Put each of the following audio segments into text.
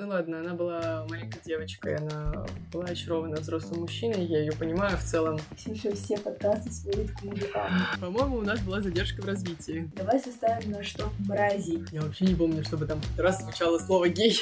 Ну ладно, она была маленькой девочкой, она была очарована взрослым мужчиной, я ее понимаю в целом. Ксюша все подкасты сводит к мужикам. По-моему, у нас была задержка в развитии. Давай составим наш топ мрази. Я вообще не помню, чтобы там хоть раз звучало слово «гей».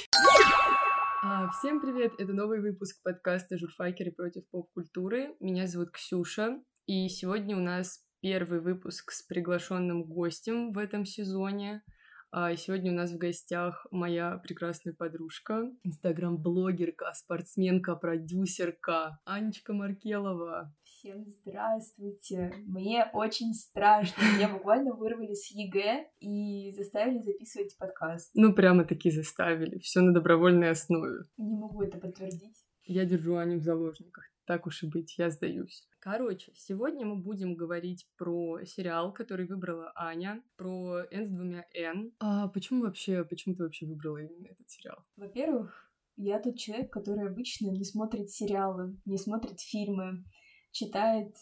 А, всем привет! Это новый выпуск подкаста «Журфакеры против поп-культуры». Меня зовут Ксюша, и сегодня у нас первый выпуск с приглашенным гостем в этом сезоне — а сегодня у нас в гостях моя прекрасная подружка, инстаграм-блогерка, спортсменка, продюсерка Анечка Маркелова. Всем здравствуйте! Мне очень страшно. Меня буквально вырвали с ЕГЭ и заставили записывать подкаст. Ну, прямо таки заставили. Все на добровольной основе. Не могу это подтвердить. Я держу Аню в заложниках. Так уж и быть, я сдаюсь. Короче, сегодня мы будем говорить про сериал, который выбрала Аня, про «Энн» с двумя N. А почему вообще, почему ты вообще выбрала именно этот сериал? Во-первых, я тот человек, который обычно не смотрит сериалы, не смотрит фильмы, читает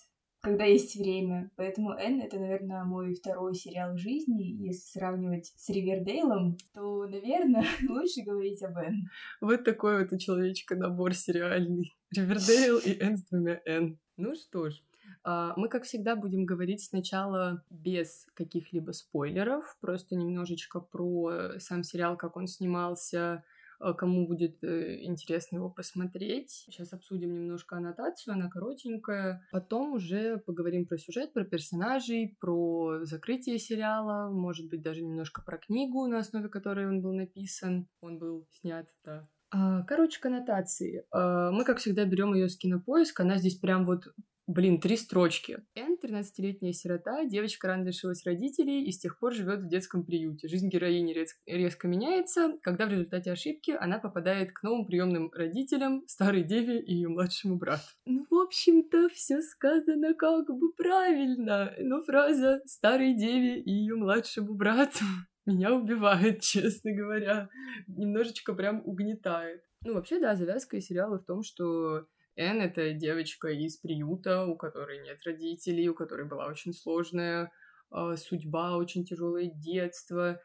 когда есть время. Поэтому Н это, наверное, мой второй сериал жизни. Если сравнивать с Ривердейлом, то, наверное, лучше говорить об Н. Вот такой вот у человечка набор сериальный. Ривердейл и Н с двумя Н. Ну что ж, а, мы, как всегда, будем говорить сначала без каких-либо спойлеров, просто немножечко про сам сериал, как он снимался, кому будет э, интересно его посмотреть. Сейчас обсудим немножко аннотацию, она коротенькая. Потом уже поговорим про сюжет, про персонажей, про закрытие сериала, может быть, даже немножко про книгу, на основе которой он был написан. Он был снят, да, а, Короче, к аннотации. А, мы, как всегда, берем ее с кинопоиска. Она здесь прям вот Блин, три строчки. Эн, 13-летняя сирота, девочка рано лишилась родителей и с тех пор живет в детском приюте. Жизнь героини рез- резко меняется, когда в результате ошибки она попадает к новым приемным родителям, старой деве и ее младшему брату. Ну, в общем-то, все сказано как бы правильно, но фраза «старой деве и ее младшему брату» меня убивает, честно говоря. Немножечко прям угнетает. Ну, вообще, да, завязка сериала в том, что Эн — это девочка из приюта, у которой нет родителей, у которой была очень сложная э, судьба, очень тяжелое детство.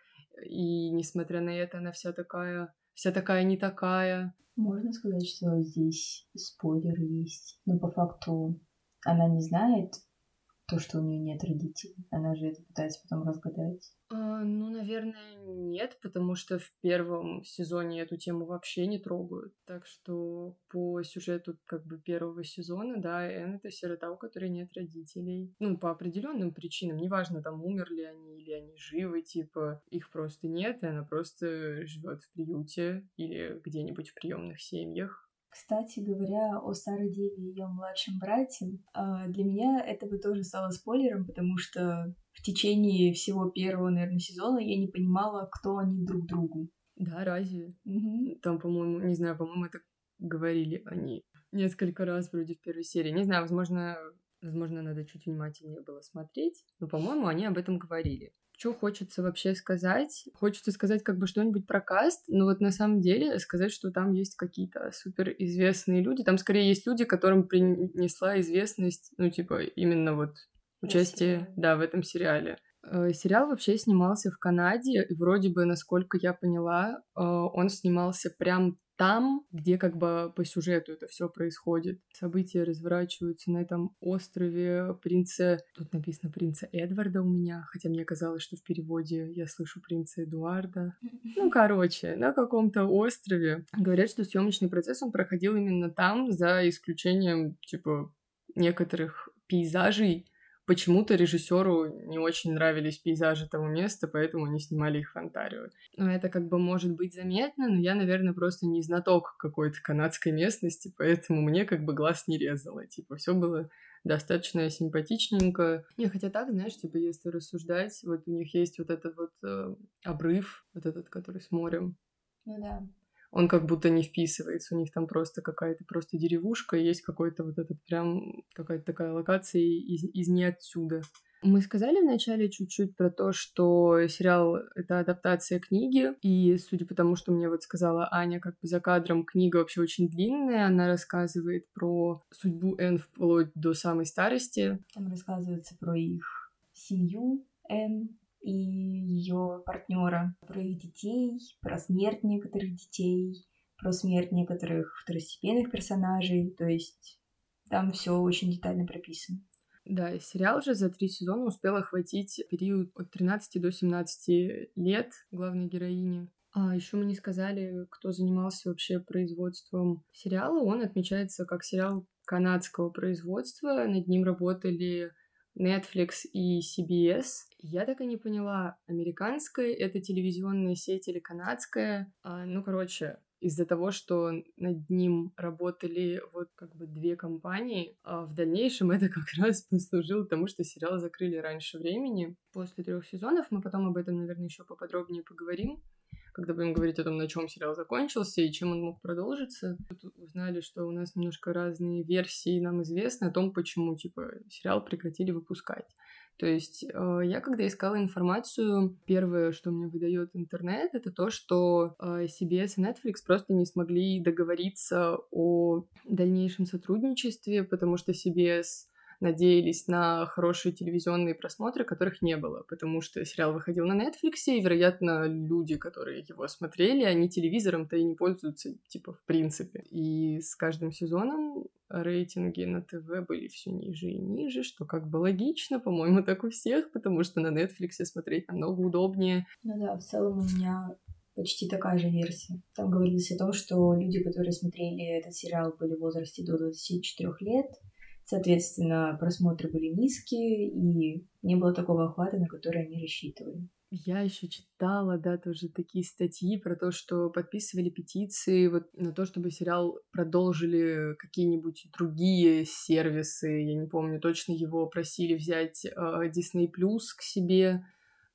И несмотря на это, она вся такая, вся такая не такая. Можно сказать, что здесь спойлер есть, но по факту она не знает то, что у нее нет родителей. Она же это пытается потом разгадать. А, ну, наверное, нет, потому что в первом сезоне эту тему вообще не трогают. Так что по сюжету как бы первого сезона, да, Энн — это сирота, у которой нет родителей. Ну, по определенным причинам. Неважно, там, умерли они или они живы, типа, их просто нет, и она просто живет в приюте или где-нибудь в приемных семьях. Кстати говоря, о старой деве и ее младшем брате, а, для меня это бы тоже стало спойлером, потому что в течение всего первого, наверное, сезона я не понимала, кто они друг другу. Да, разве? Угу. Там, по-моему, не знаю, по-моему, это говорили они несколько раз вроде в первой серии. Не знаю, возможно, возможно, надо чуть внимательнее было смотреть, но, по-моему, они об этом говорили. Что хочется вообще сказать? Хочется сказать как бы что-нибудь про каст, но вот на самом деле сказать, что там есть какие-то суперизвестные люди. Там скорее есть люди, которым принесла известность, ну, типа, именно вот участие, да, в этом сериале. Э, сериал вообще снимался в Канаде, и вроде бы, насколько я поняла, э, он снимался прям там, где как бы по сюжету это все происходит. События разворачиваются на этом острове принца... Тут написано принца Эдварда у меня, хотя мне казалось, что в переводе я слышу принца Эдуарда. Ну, короче, на каком-то острове. Говорят, что съемочный процесс он проходил именно там, за исключением, типа, некоторых пейзажей, почему-то режиссеру не очень нравились пейзажи того места, поэтому они снимали их в Онтарио. Ну, это как бы может быть заметно, но я, наверное, просто не знаток какой-то канадской местности, поэтому мне как бы глаз не резало. Типа, все было достаточно симпатичненько. Не, хотя так, знаешь, типа, если рассуждать, вот у них есть вот этот вот э, обрыв, вот этот, который с морем. Ну да он как будто не вписывается. У них там просто какая-то просто деревушка, есть какой-то вот этот прям какая-то такая локация из, из не. Мы сказали вначале чуть-чуть про то, что сериал — это адаптация книги, и судя по тому, что мне вот сказала Аня, как бы за кадром, книга вообще очень длинная, она рассказывает про судьбу Энн вплоть до самой старости. Там рассказывается про их семью Энн, и ее партнера, про их детей, про смерть некоторых детей, про смерть некоторых второстепенных персонажей, то есть там все очень детально прописано. Да, сериал же за три сезона успел охватить период от 13 до 17 лет главной героини. А еще мы не сказали, кто занимался вообще производством сериала. Он отмечается как сериал канадского производства. Над ним работали Netflix и CBS. Я так и не поняла, американская это телевизионная сеть или канадская. А, ну, короче, из-за того, что над ним работали вот как бы две компании, а в дальнейшем это как раз послужило тому, что сериал закрыли раньше времени. После трех сезонов мы потом об этом, наверное, еще поподробнее поговорим когда будем говорить о том, на чем сериал закончился и чем он мог продолжиться. Тут узнали, что у нас немножко разные версии, нам известно о том, почему, типа, сериал прекратили выпускать. То есть э, я, когда искала информацию, первое, что мне выдает интернет, это то, что э, CBS и Netflix просто не смогли договориться о дальнейшем сотрудничестве, потому что CBS надеялись на хорошие телевизионные просмотры, которых не было, потому что сериал выходил на Netflix, и, вероятно, люди, которые его смотрели, они телевизором-то и не пользуются, типа, в принципе. И с каждым сезоном рейтинги на ТВ были все ниже и ниже, что как бы логично, по-моему, так у всех, потому что на Netflix смотреть намного удобнее. Ну да, в целом у меня почти такая же версия. Там говорилось о том, что люди, которые смотрели этот сериал, были в возрасте до 24 лет, Соответственно, просмотры были низкие, и не было такого охвата, на который они рассчитывали. Я еще читала, да, тоже такие статьи про то, что подписывали петиции вот на то, чтобы сериал продолжили какие-нибудь другие сервисы. Я не помню, точно его просили взять э, Disney Plus к себе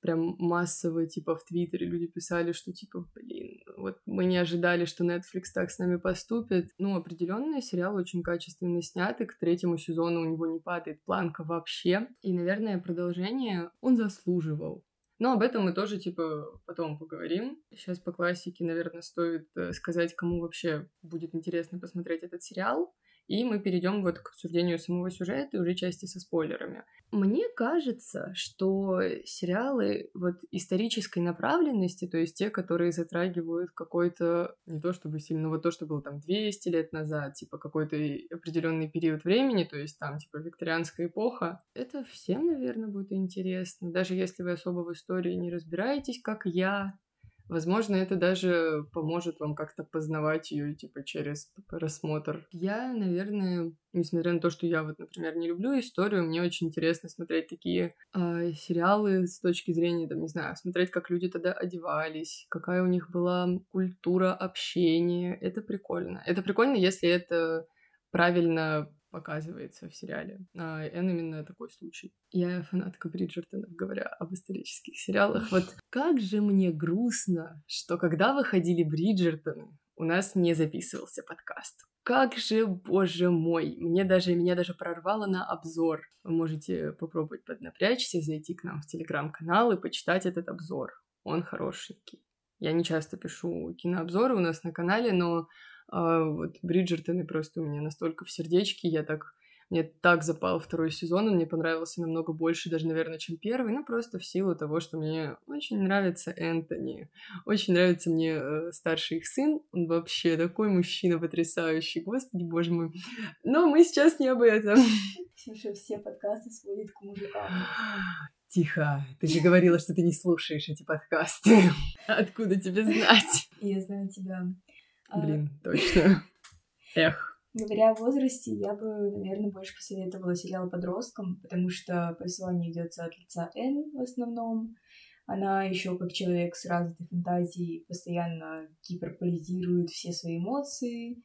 прям массово, типа, в Твиттере люди писали, что, типа, блин, вот мы не ожидали, что Netflix так с нами поступит. Ну, определенно сериал очень качественно снят, и к третьему сезону у него не падает планка вообще. И, наверное, продолжение он заслуживал. Но об этом мы тоже, типа, потом поговорим. Сейчас по классике, наверное, стоит э, сказать, кому вообще будет интересно посмотреть этот сериал. И мы перейдем вот к обсуждению самого сюжета и уже части со спойлерами. Мне кажется, что сериалы вот исторической направленности, то есть те, которые затрагивают какой-то, не то чтобы сильно, вот то, что было там 200 лет назад, типа какой-то определенный период времени, то есть там типа викторианская эпоха, это всем, наверное, будет интересно. Даже если вы особо в истории не разбираетесь, как я, Возможно, это даже поможет вам как-то познавать ее, типа, через просмотр. Я, наверное, несмотря на то, что я вот, например, не люблю историю, мне очень интересно смотреть такие э, сериалы с точки зрения, там, не знаю, смотреть, как люди тогда одевались, какая у них была культура общения. Это прикольно. Это прикольно, если это правильно показывается в сериале. А именно такой случай. Я фанатка Бриджертонов, говоря об исторических сериалах. Вот как же мне грустно, что когда выходили Бриджертоны, у нас не записывался подкаст. Как же, боже мой, мне даже, меня даже прорвало на обзор. Вы можете попробовать поднапрячься, зайти к нам в телеграм-канал и почитать этот обзор. Он хорошенький. Я не часто пишу кинообзоры у нас на канале, но а вот Бриджертоны просто у меня настолько в сердечке, я так мне так запал второй сезон, он мне понравился намного больше даже, наверное, чем первый, ну, просто в силу того, что мне очень нравится Энтони, очень нравится мне э, старший их сын, он вообще такой мужчина потрясающий, господи, боже мой. Но мы сейчас не об этом. Слушай, все подкасты сводят к мужикам. Тихо, ты же говорила, что ты не слушаешь эти подкасты. Откуда тебе знать? Я знаю тебя. А, Блин, точно. Эх. Говоря о возрасте, я бы, наверное, больше посоветовала сериал подросткам, потому что повествование ведется от лица Н в основном. Она еще как человек с развитой фантазией постоянно гиперполизирует все свои эмоции.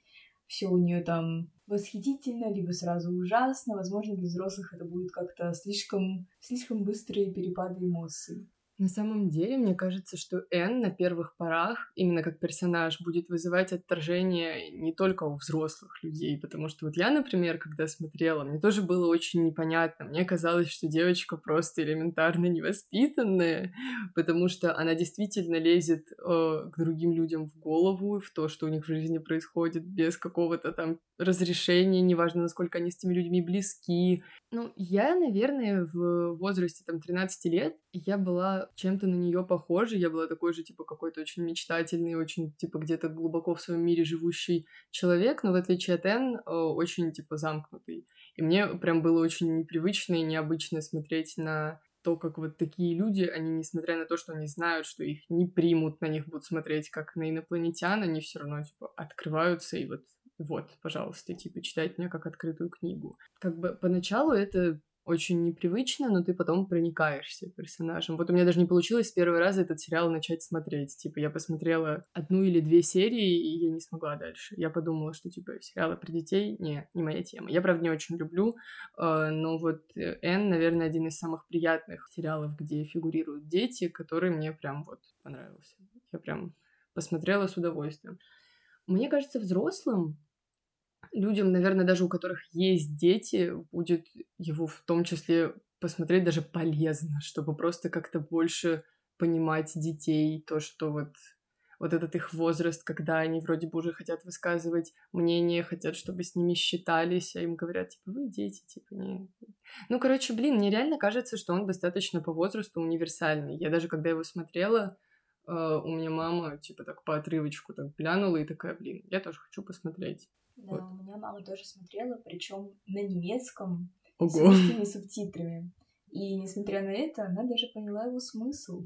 Все у нее там восхитительно, либо сразу ужасно. Возможно, для взрослых это будет как-то слишком, слишком быстрые перепады эмоций. На самом деле, мне кажется, что Энн на первых порах, именно как персонаж, будет вызывать отторжение не только у взрослых людей, потому что вот я, например, когда смотрела, мне тоже было очень непонятно. Мне казалось, что девочка просто элементарно невоспитанная, потому что она действительно лезет э, к другим людям в голову, в то, что у них в жизни происходит без какого-то там разрешения, неважно, насколько они с этими людьми близки. Ну, я, наверное, в возрасте там 13 лет, я была чем-то на нее похожа. Я была такой же, типа, какой-то очень мечтательный, очень, типа, где-то глубоко в своем мире живущий человек, но в отличие от Энн, э, очень, типа, замкнутый. И мне прям было очень непривычно и необычно смотреть на то, как вот такие люди, они, несмотря на то, что они знают, что их не примут, на них будут смотреть как на инопланетян, они все равно, типа, открываются и вот вот, пожалуйста, типа, читать меня как открытую книгу. Как бы поначалу это очень непривычно, но ты потом проникаешься персонажем. Вот у меня даже не получилось с первого раза этот сериал начать смотреть. Типа, я посмотрела одну или две серии, и я не смогла дальше. Я подумала, что, типа, сериалы про детей, не, не моя тема. Я, правда, не очень люблю, э, но вот Энн, наверное, один из самых приятных сериалов, где фигурируют дети, который мне прям вот понравился. Я прям посмотрела с удовольствием. Мне кажется, взрослым людям, наверное, даже у которых есть дети, будет его в том числе посмотреть даже полезно, чтобы просто как-то больше понимать детей, то, что вот вот этот их возраст, когда они вроде бы уже хотят высказывать мнение, хотят, чтобы с ними считались, а им говорят, типа, вы дети, типа, не... Ну, короче, блин, мне реально кажется, что он достаточно по возрасту универсальный. Я даже, когда его смотрела, э, у меня мама, типа, так по отрывочку так глянула и такая, блин, я тоже хочу посмотреть. Да, вот. у меня мама тоже смотрела, причем на немецком Ого. с русскими субтитрами. И несмотря на это, она даже поняла его смысл.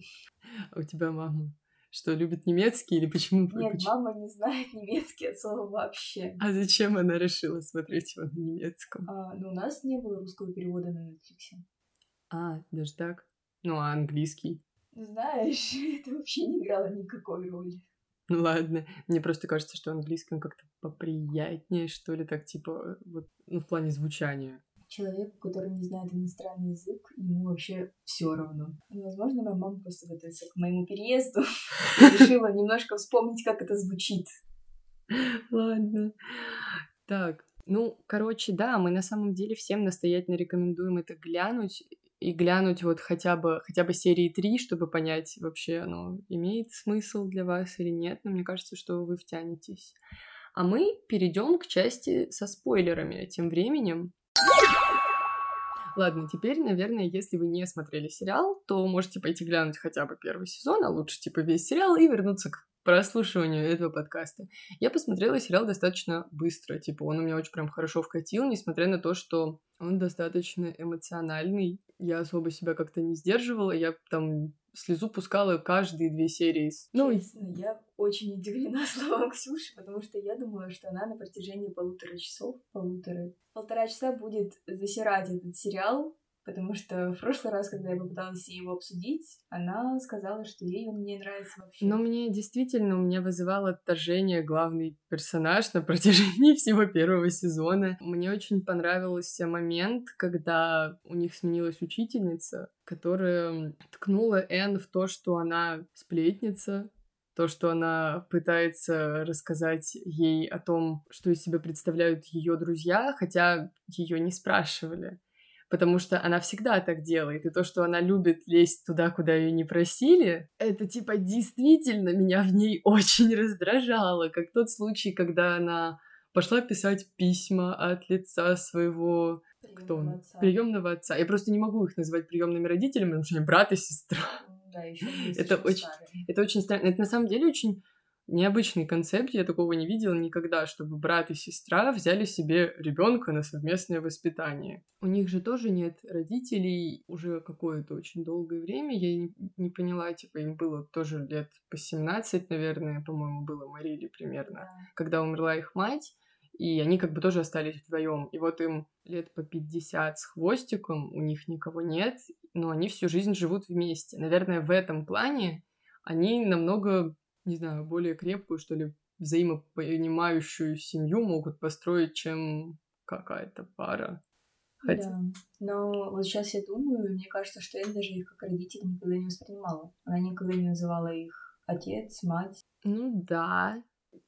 А у тебя мама что, любит немецкий или почему? Нет, почему? мама не знает немецкий от слова вообще. А зачем она решила смотреть его на немецком? А, ну, у нас не было русского перевода на Netflix. А, даже так? Ну, а английский? Знаешь, это вообще не играло никакой роли. Ну ладно, мне просто кажется, что английский он как-то поприятнее, что ли, так типа, вот, ну, в плане звучания. Человеку, который не знает иностранный язык, ему вообще все равно. Возможно, моя мама просто готовится к моему переезду решила немножко вспомнить, как это звучит. Ладно. Так, ну, короче, да, мы на самом деле всем настоятельно рекомендуем это глянуть и глянуть вот хотя бы, хотя бы серии 3, чтобы понять, вообще оно имеет смысл для вас или нет. Но мне кажется, что вы втянетесь. А мы перейдем к части со спойлерами тем временем. Ладно, теперь, наверное, если вы не смотрели сериал, то можете пойти глянуть хотя бы первый сезон, а лучше типа весь сериал и вернуться к прослушиванию этого подкаста. Я посмотрела сериал достаточно быстро, типа он у меня очень прям хорошо вкатил, несмотря на то, что он достаточно эмоциональный. Я особо себя как-то не сдерживала, я там слезу пускала каждые две серии. Ну, Честно, я очень удивлена словом Ксюши, потому что я думала, что она на протяжении полутора часов, полутора, полтора часа будет засирать этот сериал, потому что в прошлый раз, когда я попыталась его обсудить, она сказала, что ей он не нравится вообще. Но мне действительно, у меня вызывал отторжение главный персонаж на протяжении всего первого сезона. Мне очень понравился момент, когда у них сменилась учительница, которая ткнула Энн в то, что она сплетница, то, что она пытается рассказать ей о том, что из себя представляют ее друзья, хотя ее не спрашивали потому что она всегда так делает. И то, что она любит лезть туда, куда ее не просили, это типа действительно меня в ней очень раздражало. Как тот случай, когда она пошла писать письма от лица своего кто он? Отца. Приемного отца. Я просто не могу их называть приемными родителями, потому что они брат и сестра. Да, еще это очень, это очень странно. Это на самом деле очень необычный концепт, я такого не видела никогда, чтобы брат и сестра взяли себе ребенка на совместное воспитание. У них же тоже нет родителей уже какое-то очень долгое время. Я не, не поняла, типа, им было тоже лет по 17, наверное, по-моему, было Марили примерно, да. когда умерла их мать. И они как бы тоже остались вдвоем. И вот им лет по 50 с хвостиком, у них никого нет, но они всю жизнь живут вместе. Наверное, в этом плане они намного не знаю, более крепкую, что ли, взаимопонимающую семью могут построить, чем какая-то пара. Хотя... Да, но вот сейчас я думаю, мне кажется, что я даже их как родители никогда не воспринимала. Она никогда не называла их отец, мать. Ну да,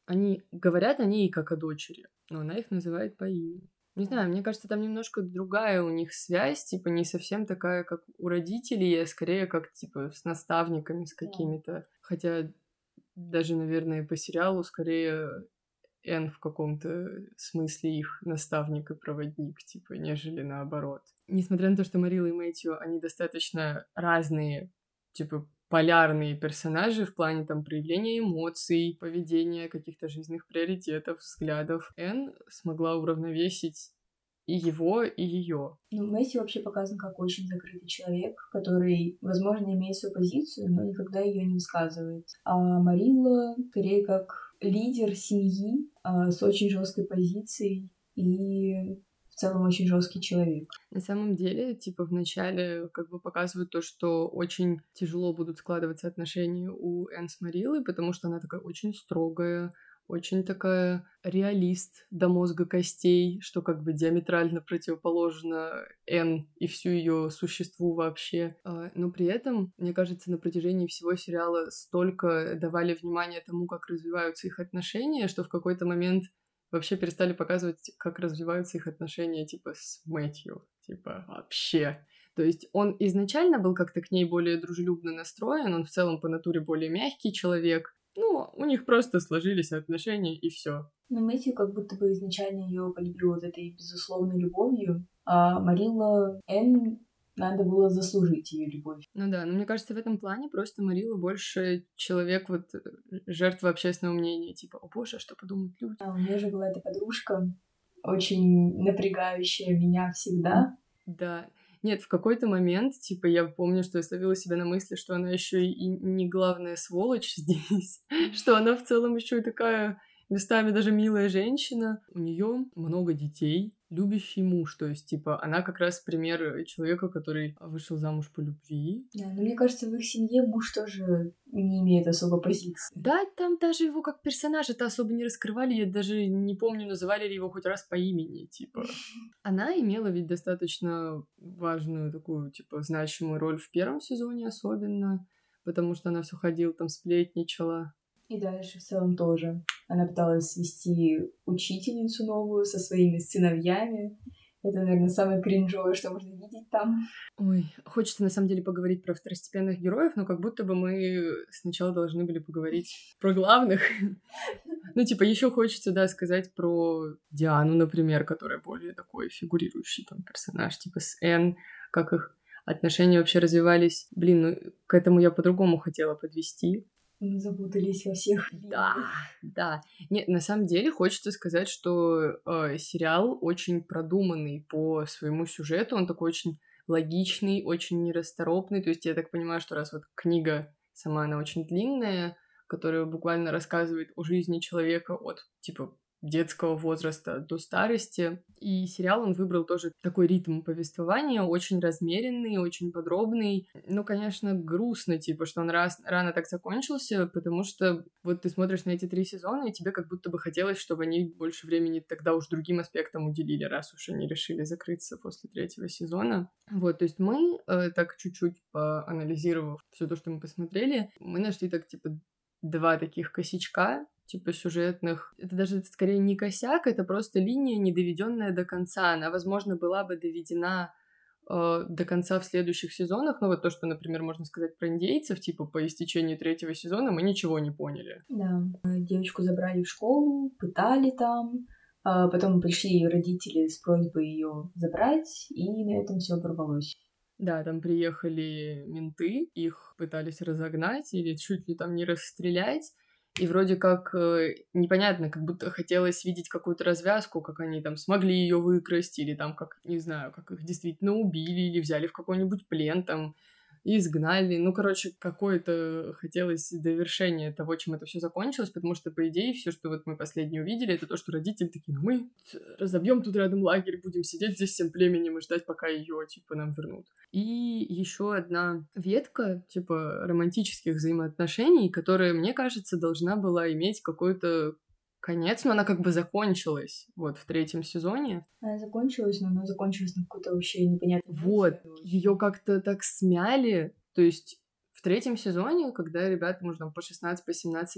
они говорят о ней как о дочери, но она их называет по имени. Не знаю, мне кажется, там немножко другая у них связь, типа не совсем такая, как у родителей, а скорее как типа с наставниками, с какими-то. Хотя даже, наверное, по сериалу скорее Эн в каком-то смысле их наставник и проводник, типа, нежели наоборот. Несмотря на то, что Марила и Мэтью, они достаточно разные типа, полярные персонажи в плане там проявления эмоций, поведения, каких-то жизненных приоритетов, взглядов. Энн смогла уравновесить и его, и ее. Ну, Месси вообще показан как очень закрытый человек, который, возможно, имеет свою позицию, но никогда ее не высказывает. А Марилла скорее как лидер семьи а, с очень жесткой позицией и в целом очень жесткий человек. На самом деле, типа, вначале как бы показывают то, что очень тяжело будут складываться отношения у Энн с Марилой, потому что она такая очень строгая, очень такая реалист до мозга костей, что как бы диаметрально противоположно Н и всю ее существу вообще. А, но при этом, мне кажется, на протяжении всего сериала столько давали внимания тому, как развиваются их отношения, что в какой-то момент вообще перестали показывать, как развиваются их отношения, типа, с Мэтью. Типа, вообще. То есть он изначально был как-то к ней более дружелюбно настроен, он в целом по натуре более мягкий человек. Ну, у них просто сложились отношения, и все. Но Мэтью как будто бы изначально ее полюбил вот этой безусловной любовью, а Марилла Энн надо было заслужить ее любовь. Ну да, но мне кажется, в этом плане просто Марила больше человек, вот э, жертва общественного мнения, типа, о боже, а что подумают люди? А у меня же была эта подружка, очень напрягающая меня всегда. Да. Нет, в какой-то момент, типа, я помню, что я словила себя на мысли, что она еще и не главная сволочь здесь, что она в целом еще и такая местами даже милая женщина. У нее много детей, любящий муж, то есть, типа, она как раз пример человека, который вышел замуж по любви. Да, но мне кажется, в их семье муж тоже не имеет особо позиции. Да, там даже его как персонажа-то особо не раскрывали, я даже не помню, называли ли его хоть раз по имени, типа. Она имела ведь достаточно важную такую, типа, значимую роль в первом сезоне особенно, потому что она все ходила там, сплетничала. И дальше в целом тоже. Она пыталась свести учительницу новую со своими сыновьями. Это, наверное, самое кринжовое, что можно видеть там. Ой, хочется на самом деле поговорить про второстепенных героев, но как будто бы мы сначала должны были поговорить про главных. Ну, типа, еще хочется, да, сказать про Диану, например, которая более такой фигурирующий там персонаж, типа с Энн, как их отношения вообще развивались. Блин, ну, к этому я по-другому хотела подвести. Мы запутались во всех. Да, да. Нет, на самом деле хочется сказать, что э, сериал очень продуманный по своему сюжету. Он такой очень логичный, очень нерасторопный. То есть я так понимаю, что раз вот книга сама она очень длинная, которая буквально рассказывает о жизни человека от типа детского возраста до старости. И сериал он выбрал тоже такой ритм повествования, очень размеренный, очень подробный. Ну, конечно, грустно, типа, что он раз, рано так закончился, потому что вот ты смотришь на эти три сезона, и тебе как будто бы хотелось, чтобы они больше времени тогда уж другим аспектам уделили, раз уж они решили закрыться после третьего сезона. Вот, то есть мы, э, так чуть-чуть поанализировав все то, что мы посмотрели, мы нашли так, типа, два таких косячка, типа сюжетных. Это даже скорее не косяк, это просто линия, не доведенная до конца. Она, возможно, была бы доведена э, до конца в следующих сезонах. Ну вот то, что, например, можно сказать про индейцев, типа по истечении третьего сезона мы ничего не поняли. Да, девочку забрали в школу, пытали там, а потом пришли ее родители с просьбой ее забрать, и на этом все оборвалось. Да, там приехали менты, их пытались разогнать или чуть ли там не расстрелять. И вроде как э, непонятно, как будто хотелось видеть какую-то развязку, как они там смогли ее выкрасть, или там как, не знаю, как их действительно убили, или взяли в какой-нибудь плен, там и изгнали. Ну, короче, какое-то хотелось довершение того, чем это все закончилось, потому что, по идее, все, что вот мы последнее увидели, это то, что родители такие, ну, мы разобьем тут рядом лагерь, будем сидеть здесь всем племенем и ждать, пока ее, типа, нам вернут. И еще одна ветка, типа, романтических взаимоотношений, которая, мне кажется, должна была иметь какой-то конец, но она как бы закончилась вот в третьем сезоне. Она закончилась, но она закончилась на какой-то вообще непонятный. Вот, ее как-то так смяли, то есть в третьем сезоне, когда ребята, может, там по 16-17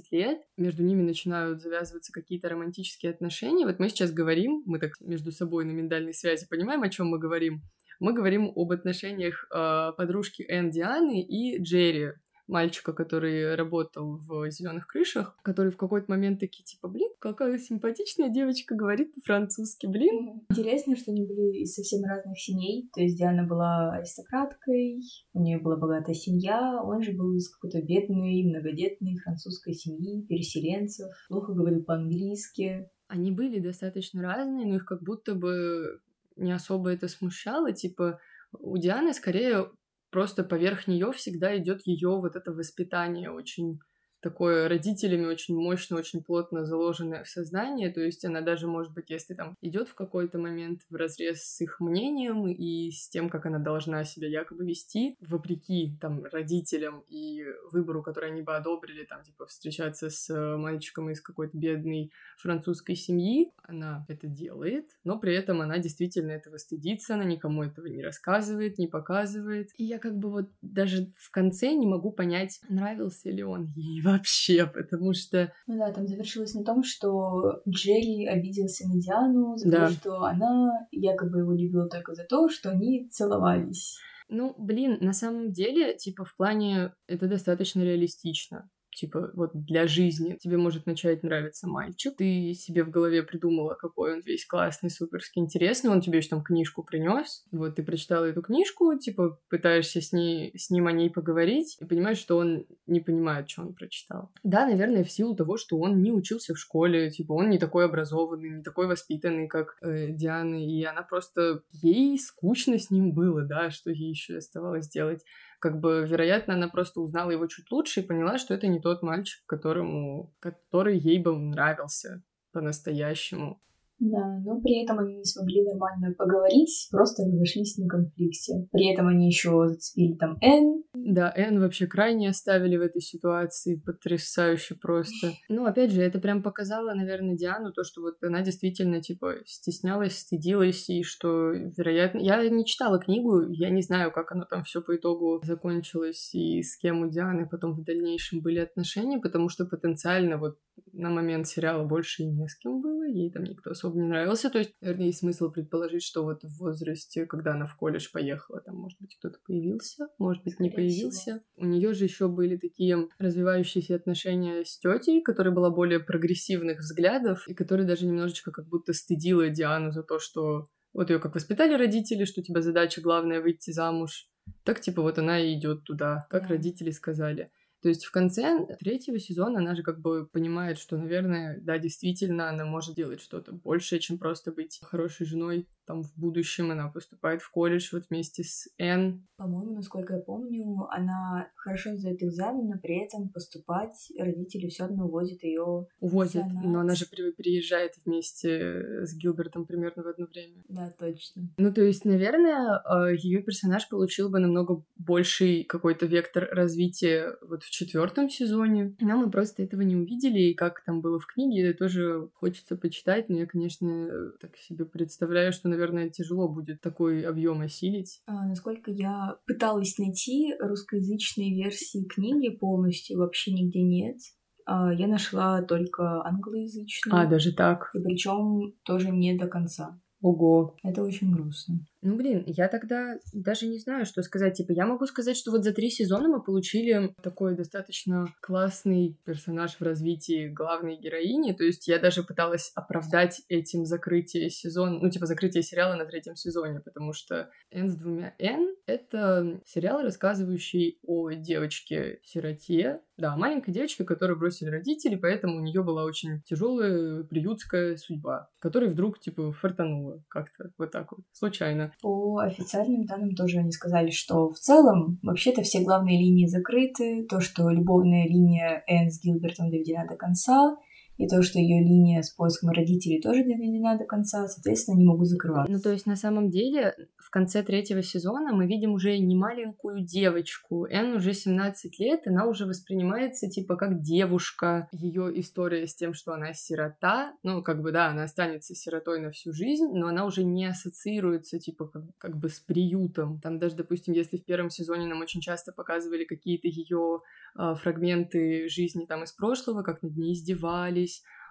по лет, между ними начинают завязываться какие-то романтические отношения. Вот мы сейчас говорим, мы так между собой на миндальной связи понимаем, о чем мы говорим. Мы говорим об отношениях э, подружки Энн Дианы и Джерри, мальчика, который работал в зеленых крышах, который в какой-то момент такие, типа, блин, какая симпатичная девочка говорит по-французски, блин. Интересно, что они были из совсем разных семей. То есть Диана была аристократкой, у нее была богатая семья, он же был из какой-то бедной, многодетной французской семьи, переселенцев, плохо говорил по-английски. Они были достаточно разные, но их как будто бы не особо это смущало. Типа, у Дианы скорее просто поверх нее всегда идет ее вот это воспитание очень такое родителями очень мощно, очень плотно заложенное в сознание, то есть она даже, может быть, если там идет в какой-то момент в разрез с их мнением и с тем, как она должна себя якобы вести, вопреки там родителям и выбору, который они бы одобрили, там, типа, встречаться с э, мальчиком из какой-то бедной французской семьи, она это делает, но при этом она действительно этого стыдится, она никому этого не рассказывает, не показывает. И я как бы вот даже в конце не могу понять, нравился ли он ей вообще, потому что... Ну да, там завершилось на том, что Джерри обиделся на Диану за да. то, что она якобы его любила только за то, что они целовались. Ну, блин, на самом деле, типа, в плане это достаточно реалистично типа, вот для жизни тебе может начать нравиться мальчик, ты себе в голове придумала, какой он весь классный, суперски интересный, он тебе еще там книжку принес, вот ты прочитала эту книжку, типа, пытаешься с, ней, с ним о ней поговорить, и понимаешь, что он не понимает, что он прочитал. Да, наверное, в силу того, что он не учился в школе, типа, он не такой образованный, не такой воспитанный, как э, Диана, и она просто... Ей скучно с ним было, да, что ей еще оставалось делать как бы, вероятно, она просто узнала его чуть лучше и поняла, что это не тот мальчик, которому, который ей бы нравился по-настоящему. Да, но при этом они не смогли нормально поговорить, просто разошлись на конфликте. При этом они еще зацепили там Н. Да, Н вообще крайне оставили в этой ситуации, потрясающе просто. Ну, опять же, это прям показало, наверное, Диану, то, что вот она действительно, типа, стеснялась, стыдилась, и что, вероятно... Я не читала книгу, я не знаю, как оно там все по итогу закончилось, и с кем у Дианы потом в дальнейшем были отношения, потому что потенциально вот на момент сериала больше и не с кем было, ей там никто особо не нравился. То есть, наверное, есть смысл предположить, что вот в возрасте, когда она в колледж поехала, там, может быть, кто-то появился, может быть, не появился. У нее же еще были такие развивающиеся отношения с тетей, которая была более прогрессивных взглядов, и которая даже немножечко как будто стыдила Диану за то, что вот ее как воспитали родители, что у тебя задача главная выйти замуж. Так, типа, вот она и идет туда, как да. родители сказали. То есть в конце третьего сезона она же как бы понимает, что, наверное, да, действительно, она может делать что-то большее, чем просто быть хорошей женой там в будущем она поступает в колледж вот вместе с Энн. По-моему, насколько я помню, она хорошо сдает экзамен, но при этом поступать родители все равно увозят ее. Увозят, но она же при приезжает вместе с Гилбертом примерно в одно время. Да, точно. Ну, то есть, наверное, э, ее персонаж получил бы намного больший какой-то вектор развития вот в четвертом сезоне. Но мы просто этого не увидели, и как там было в книге, тоже хочется почитать, но я, конечно, так себе представляю, что, наверное, тяжело будет такой объем осилить. А, насколько я пыталась найти русскоязычные версии книги полностью, вообще нигде нет. А, я нашла только англоязычные. А, даже так. И причем тоже не до конца. Ого. Это очень грустно. Ну, блин, я тогда даже не знаю, что сказать. Типа, я могу сказать, что вот за три сезона мы получили такой достаточно классный персонаж в развитии главной героини. То есть я даже пыталась оправдать этим закрытие сезона, ну, типа, закрытие сериала на третьем сезоне, потому что «Н с двумя Н» — это сериал, рассказывающий о девочке-сироте, да, маленькой девочке, которую бросили родители, поэтому у нее была очень тяжелая приютская судьба, которой вдруг, типа, фартанула как-то вот так вот, случайно. По официальным данным тоже они сказали, что в целом вообще-то все главные линии закрыты, то, что любовная линия Энн с Гилбертом доведена до конца, и то, что ее линия с поиском родителей тоже доведена до конца, соответственно, не могут закрываться. Ну, то есть, на самом деле, в конце третьего сезона мы видим уже не маленькую девочку. Энн уже 17 лет, она уже воспринимается, типа, как девушка. Ее история с тем, что она сирота, ну, как бы, да, она останется сиротой на всю жизнь, но она уже не ассоциируется, типа, как, как бы с приютом. Там даже, допустим, если в первом сезоне нам очень часто показывали какие-то ее э, фрагменты жизни там из прошлого, как над ней издевались,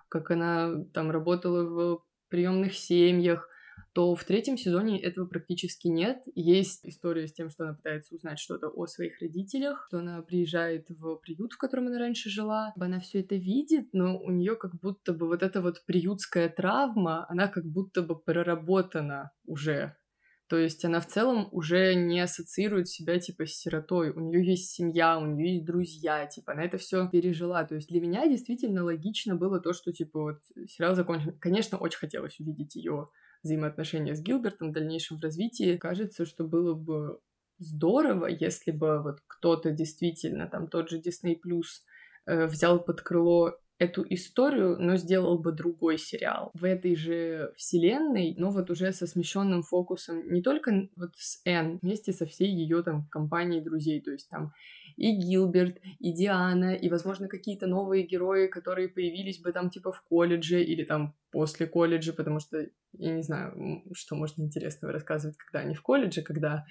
как она там работала в приемных семьях, то в третьем сезоне этого практически нет. Есть история с тем, что она пытается узнать что-то о своих родителях, что она приезжает в приют, в котором она раньше жила. Она все это видит, но у нее как будто бы вот эта вот приютская травма, она как будто бы проработана уже то есть она в целом уже не ассоциирует себя типа с сиротой. У нее есть семья, у нее есть друзья, типа она это все пережила. То есть для меня действительно логично было то, что типа вот сериал закончен. Конечно, очень хотелось увидеть ее взаимоотношения с Гилбертом в дальнейшем в развитии. Кажется, что было бы здорово, если бы вот кто-то действительно, там тот же Disney Plus, э, взял под крыло эту историю, но сделал бы другой сериал. В этой же вселенной, но вот уже со смещенным фокусом не только вот с Энн, вместе со всей ее там компанией друзей, то есть там и Гилберт, и Диана, и, возможно, какие-то новые герои, которые появились бы там типа в колледже или там после колледжа, потому что я не знаю, что можно интересного рассказывать, когда они в колледже, когда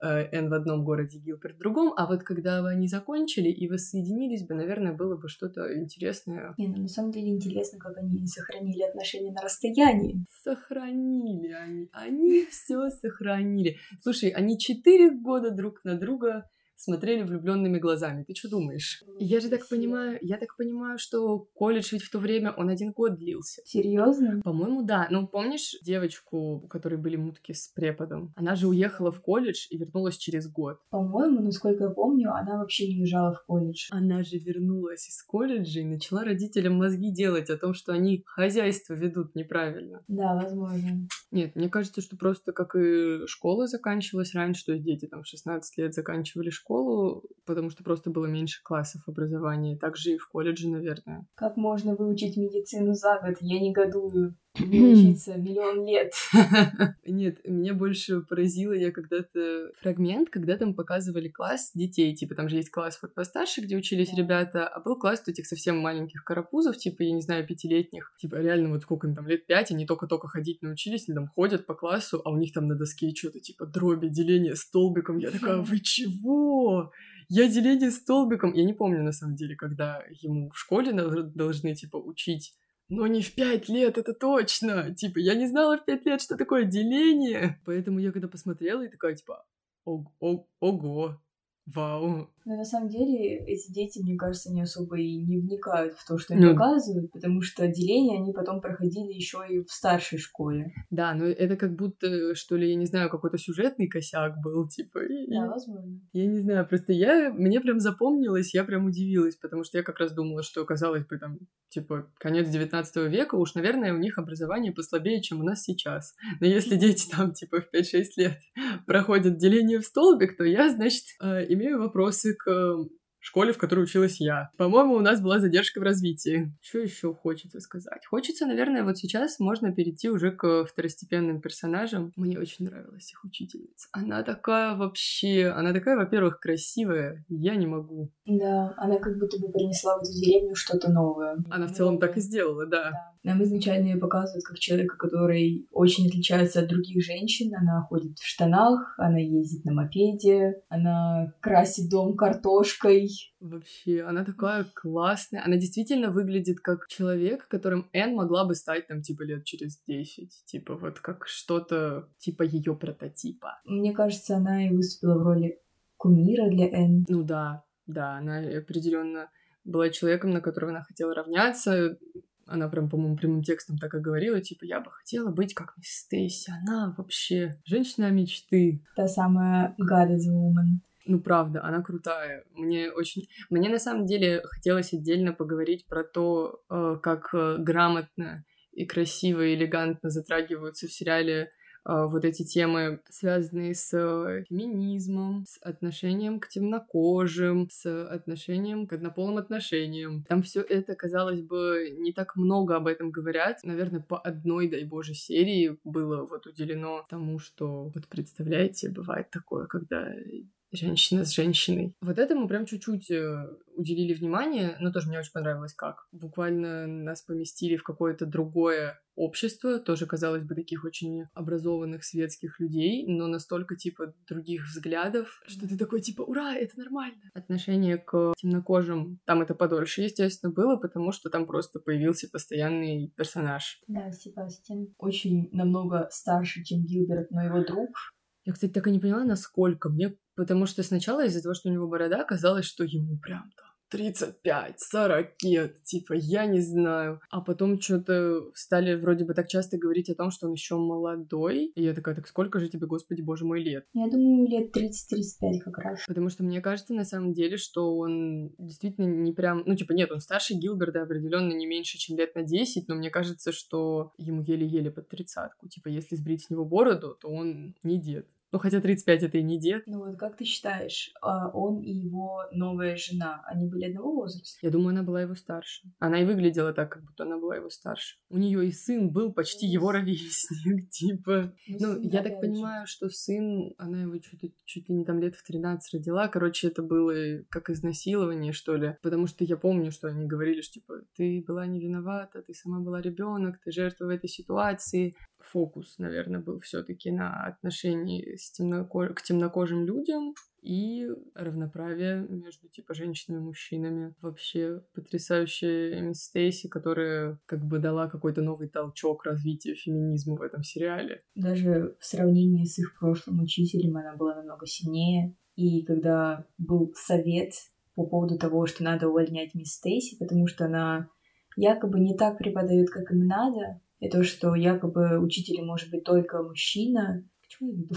э, Энн в одном городе, Гилберт в другом, а вот когда бы они закончили и воссоединились бы, наверное, было бы что-то интересное. Не, ну на самом деле интересно, как они сохранили отношения на расстоянии. Сохранили они, они все сохранили. Слушай, они четыре года друг на друга смотрели влюбленными глазами. Ты что думаешь? Я же так понимаю, я так понимаю, что колледж ведь в то время он один год длился. Серьезно? По-моему, да. Ну, помнишь девочку, у которой были мутки с преподом? Она же уехала в колледж и вернулась через год. По-моему, насколько я помню, она вообще не уезжала в колледж. Она же вернулась из колледжа и начала родителям мозги делать о том, что они хозяйство ведут неправильно. Да, возможно. Нет, мне кажется, что просто как и школа заканчивалась раньше, то есть дети там в 16 лет заканчивали школу, школу, потому что просто было меньше классов образования. Также и в колледже, наверное. Как можно выучить медицину за год? Я негодую учиться миллион лет. Нет, меня больше поразило, я когда-то фрагмент, когда там показывали класс детей, типа там же есть класс вот постарше, где учились ребята, а был класс этих совсем маленьких карапузов, типа, я не знаю, пятилетних, типа реально вот сколько им там лет, пять, они только-только ходить научились, они там ходят по классу, а у них там на доске что-то типа дроби, деление столбиком, я такая, вы чего? Я деление столбиком, я не помню на самом деле, когда ему в школе должны типа учить но не в пять лет, это точно. Типа, я не знала в пять лет, что такое деление. Поэтому я когда посмотрела и такая, типа, ого, вау. Но на самом деле эти дети, мне кажется, не особо и не вникают в то, что им ну, показывают, потому что отделение они потом проходили еще и в старшей школе. Да, но это как будто, что ли, я не знаю, какой-то сюжетный косяк был, типа. Да, возможно. Я не знаю, просто я, мне прям запомнилось, я прям удивилась, потому что я как раз думала, что, казалось бы, там, типа, конец 19 века, уж, наверное, у них образование послабее, чем у нас сейчас. Но если дети там, типа, в 5-6 лет проходят деление в столбик, то я, значит, э, имею вопросы к эм, школе, в которой училась я. По-моему, у нас была задержка в развитии. Что еще хочется сказать? Хочется, наверное, вот сейчас можно перейти уже к второстепенным персонажам. Мне очень нравилась их учительница. Она такая вообще... Она такая, во-первых, красивая. Я не могу. Да, она как будто бы принесла в эту деревню что-то новое. Она в целом так и сделала, да. да. Нам изначально ее показывают как человека, который очень отличается от других женщин. Она ходит в штанах, она ездит на мопеде, она красит дом картошкой. Вообще, она такая классная. Она действительно выглядит как человек, которым Энн могла бы стать там типа лет через 10. Типа вот как что-то типа ее прототипа. Мне кажется, она и выступила в роли кумира для Энн. Ну да, да, она определенно была человеком, на которого она хотела равняться. Она прям, по-моему, прямым текстом так и говорила, типа, я бы хотела быть как мисс Стейси. Она вообще женщина мечты. Та самая God is woman. Ну, правда, она крутая. Мне очень... Мне, на самом деле, хотелось отдельно поговорить про то, э, как э, грамотно и красиво и элегантно затрагиваются в сериале вот эти темы, связанные с э, феминизмом, с отношением к темнокожим, с отношением к однополым отношениям. Там все это, казалось бы, не так много об этом говорят. Наверное, по одной, дай боже, серии было вот уделено тому, что, вот представляете, бывает такое, когда женщина с женщиной. Вот этому прям чуть-чуть э, уделили внимание, но тоже мне очень понравилось как. Буквально нас поместили в какое-то другое общество, тоже, казалось бы, таких очень образованных светских людей, но настолько, типа, других взглядов, что ты такой, типа, ура, это нормально. Отношение к темнокожим, там это подольше, естественно, было, потому что там просто появился постоянный персонаж. Да, Себастьян очень намного старше, чем Гилберт, но его друг. Я, кстати, так и не поняла, насколько. Мне Потому что сначала из-за того, что у него борода, казалось, что ему прям там 35, 40 лет, типа, я не знаю. А потом что-то стали вроде бы так часто говорить о том, что он еще молодой. И я такая, так сколько же тебе, господи, боже мой, лет? Я думаю, лет 30-35 как раз. Потому что мне кажется, на самом деле, что он действительно не прям... Ну, типа, нет, он старше Гилберда определенно не меньше, чем лет на 10, но мне кажется, что ему еле-еле под тридцатку. Типа, если сбрить с него бороду, то он не дед. Ну, хотя 35 это и не дед. Ну вот как ты считаешь, а, он и его новая жена, они были одного возраста? Я думаю, она была его старше. Она и выглядела так, как будто она была его старше. У нее и сын был почти его ровесник, типа. Ну, ну я так понимаю, что сын, она его чуть, чуть ли не там лет в 13 родила. Короче, это было как изнасилование, что ли. Потому что я помню, что они говорили, что типа, ты была не виновата, ты сама была ребенок, ты жертва в этой ситуации фокус, наверное, был все-таки на отношении с темнокож... к темнокожим людям и равноправие между типа женщинами и мужчинами. Вообще потрясающая мисс Стейси, которая как бы дала какой-то новый толчок развитию феминизма в этом сериале. Даже в сравнении с их прошлым учителем она была намного сильнее. И когда был совет по поводу того, что надо увольнять мисс Стейси, потому что она якобы не так преподает, как им надо, и то, что якобы учителем может быть только мужчина. К чему я веду?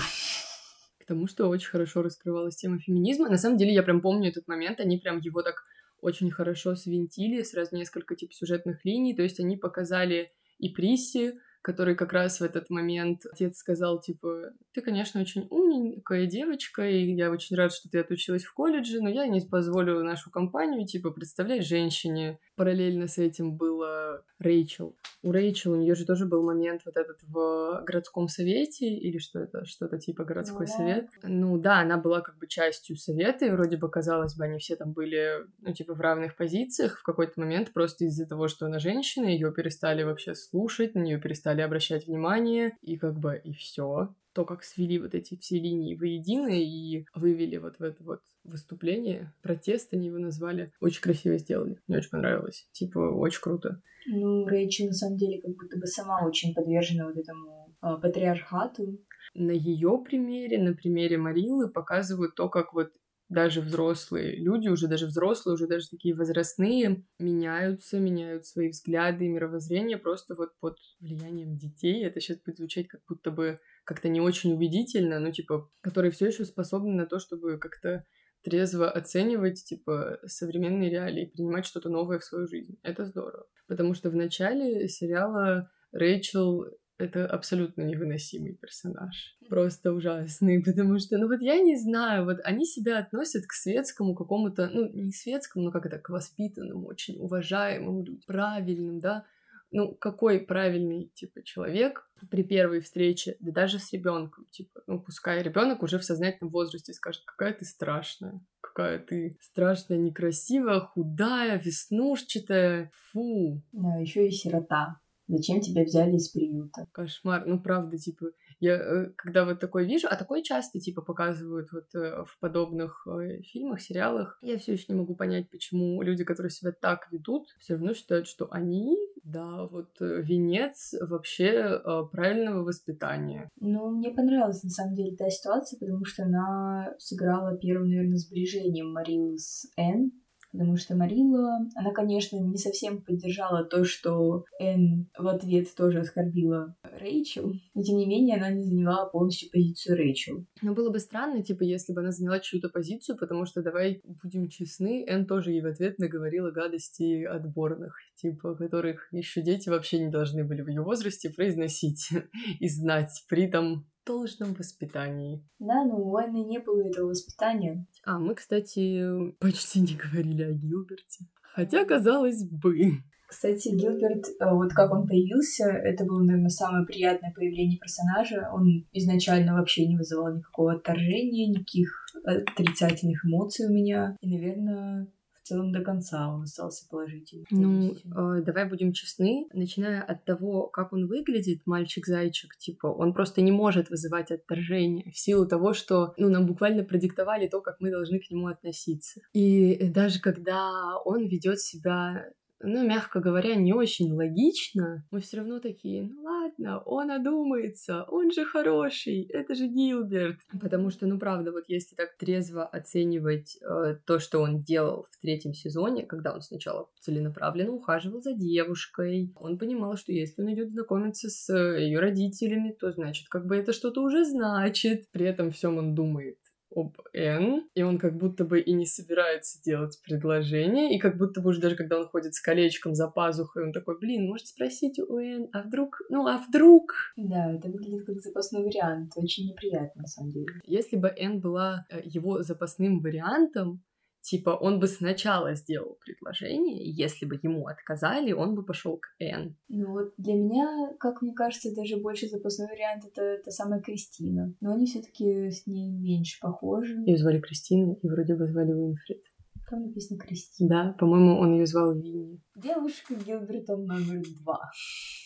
К тому, что очень хорошо раскрывалась тема феминизма. На самом деле, я прям помню этот момент, они прям его так очень хорошо свинтили, сразу несколько типа сюжетных линий, то есть они показали и Приси, который как раз в этот момент отец сказал, типа, ты, конечно, очень умненькая девочка, и я очень рад, что ты отучилась в колледже, но я не позволю нашу компанию, типа, представлять женщине. Параллельно с этим было Рэйчел. У Рэйчел, у нее же тоже был момент вот этот в городском совете, или что это, что-то типа городской ну, совет. Ну да, она была как бы частью совета, и вроде бы, казалось бы, они все там были, ну, типа, в равных позициях. В какой-то момент просто из-за того, что она женщина, ее перестали вообще слушать, на нее перестали стали обращать внимание, и как бы и все. То, как свели вот эти все линии воедино и вывели вот в это вот выступление, протест они его назвали. Очень красиво сделали. Мне очень понравилось. Типа, очень круто. Ну, Рэйчи на самом деле как будто бы сама очень подвержена вот этому э, патриархату. На ее примере, на примере Марилы показывают то, как вот даже взрослые люди, уже даже взрослые, уже даже такие возрастные, меняются, меняют свои взгляды и мировоззрение просто вот под влиянием детей. Это сейчас будет звучать как будто бы как-то не очень убедительно, но типа, которые все еще способны на то, чтобы как-то трезво оценивать, типа, современные реалии, принимать что-то новое в свою жизнь. Это здорово. Потому что в начале сериала Рэйчел это абсолютно невыносимый персонаж. Просто ужасный, потому что, ну вот я не знаю, вот они себя относят к светскому какому-то, ну не светскому, но как это, к воспитанным, очень уважаемым людям, правильным, да, ну, какой правильный, типа, человек при первой встрече, да даже с ребенком, типа, ну, пускай ребенок уже в сознательном возрасте скажет, какая ты страшная, какая ты страшная, некрасивая, худая, веснушчатая, фу. Да, еще и сирота. Зачем тебя взяли из приюта? Кошмар. Ну, правда, типа, я э, когда вот такое вижу, а такое часто, типа, показывают вот э, в подобных э, фильмах, сериалах, я все еще не могу понять, почему люди, которые себя так ведут, все равно считают, что они, да, вот венец вообще правильного воспитания. Ну, мне понравилась, на самом деле, та ситуация, потому что она сыграла первым, наверное, сближением Марилы с Энн, потому что Марила, она, конечно, не совсем поддержала то, что Энн в ответ тоже оскорбила Рэйчел, но тем не менее она не заняла полностью позицию Рэйчел. Но было бы странно, типа, если бы она заняла чью-то позицию, потому что, давай будем честны, Энн тоже ей в ответ наговорила гадости отборных, типа, которых еще дети вообще не должны были в ее возрасте произносить и знать. При этом должном воспитании. Да, но у Анны не было этого воспитания. А, мы, кстати, почти не говорили о Гилберте. Хотя, казалось бы. Кстати, Гилберт, э, вот как он появился, это было, наверное, самое приятное появление персонажа. Он изначально вообще не вызывал никакого отторжения, никаких отрицательных эмоций у меня. И, наверное, целом до конца он остался положительным. Ну, э, давай будем честны, начиная от того, как он выглядит, мальчик-зайчик, типа, он просто не может вызывать отторжение в силу того, что, ну, нам буквально продиктовали то, как мы должны к нему относиться. И даже когда он ведет себя ну, мягко говоря, не очень логично, мы все равно такие, ну ладно, он одумается, он же хороший, это же Гилберт. Потому что, ну правда, вот если так трезво оценивать э, то, что он делал в третьем сезоне, когда он сначала целенаправленно ухаживал за девушкой, он понимал, что если он идет знакомиться с ее родителями, то значит, как бы это что-то уже значит. При этом всем он думает, об Н, и он как будто бы и не собирается делать предложение, и как будто бы уже даже когда он ходит с колечком за пазухой, он такой, блин, может спросить у Н, а вдруг, ну а вдруг? Да, это выглядит как запасной вариант, очень неприятно на самом деле. Если бы Н была э, его запасным вариантом, Типа, он бы сначала сделал предложение, и если бы ему отказали, он бы пошел к Н. Ну вот для меня, как мне кажется, даже больше запасной вариант это та самая Кристина. Но они все-таки с ней меньше похожи. Ее звали Кристина, и вроде бы звали Уинфрид. Там написано Кристина. Да, по-моему, он ее звал Винни. Девушка Гилберта номер два.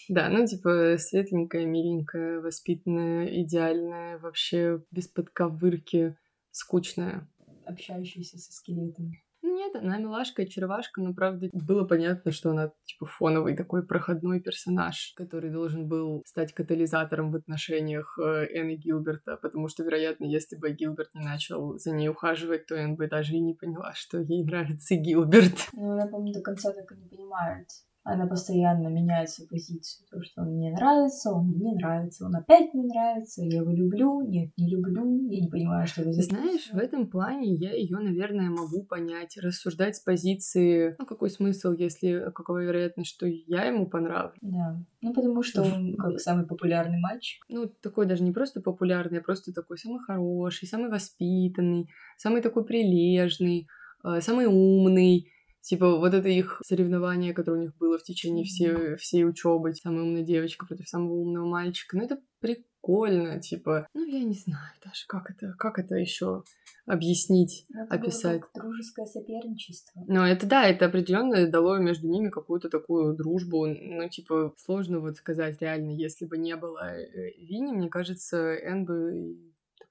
Да, ну, типа, светленькая, миленькая, воспитанная, идеальная, вообще без подковырки, скучная общающаяся со скелетом. Нет, она милашка, очаровашка, но правда было понятно, что она типа фоновый такой проходной персонаж, который должен был стать катализатором в отношениях э, Энн Гилберта, потому что, вероятно, если бы Гилберт не начал за ней ухаживать, то Энн бы даже и не поняла, что ей нравится Гилберт. Ну, она, по-моему, до конца так и не понимает она постоянно меняет свою позицию. То, что он мне нравится, он мне не нравится, он опять не нравится, я его люблю, нет, не люблю, я не понимаю, что это за... Знаешь, в этом плане я ее, наверное, могу понять, рассуждать с позиции, ну, какой смысл, если, какова вероятность, что я ему понравлюсь. Да, ну, потому что он как самый популярный мальчик. Ну, такой даже не просто популярный, а просто такой самый хороший, самый воспитанный, самый такой прилежный, э, самый умный, Типа вот это их соревнование, которое у них было в течение всей, всей учебы, самая умная девочка против самого умного мальчика. Ну это прикольно, типа, ну я не знаю даже, как это, как это еще объяснить, ну, это описать. Было дружеское соперничество. Ну, это да, это определенно дало между ними какую-то такую дружбу. Ну, типа, сложно вот сказать реально, если бы не было э, Винни, мне кажется, Энн бы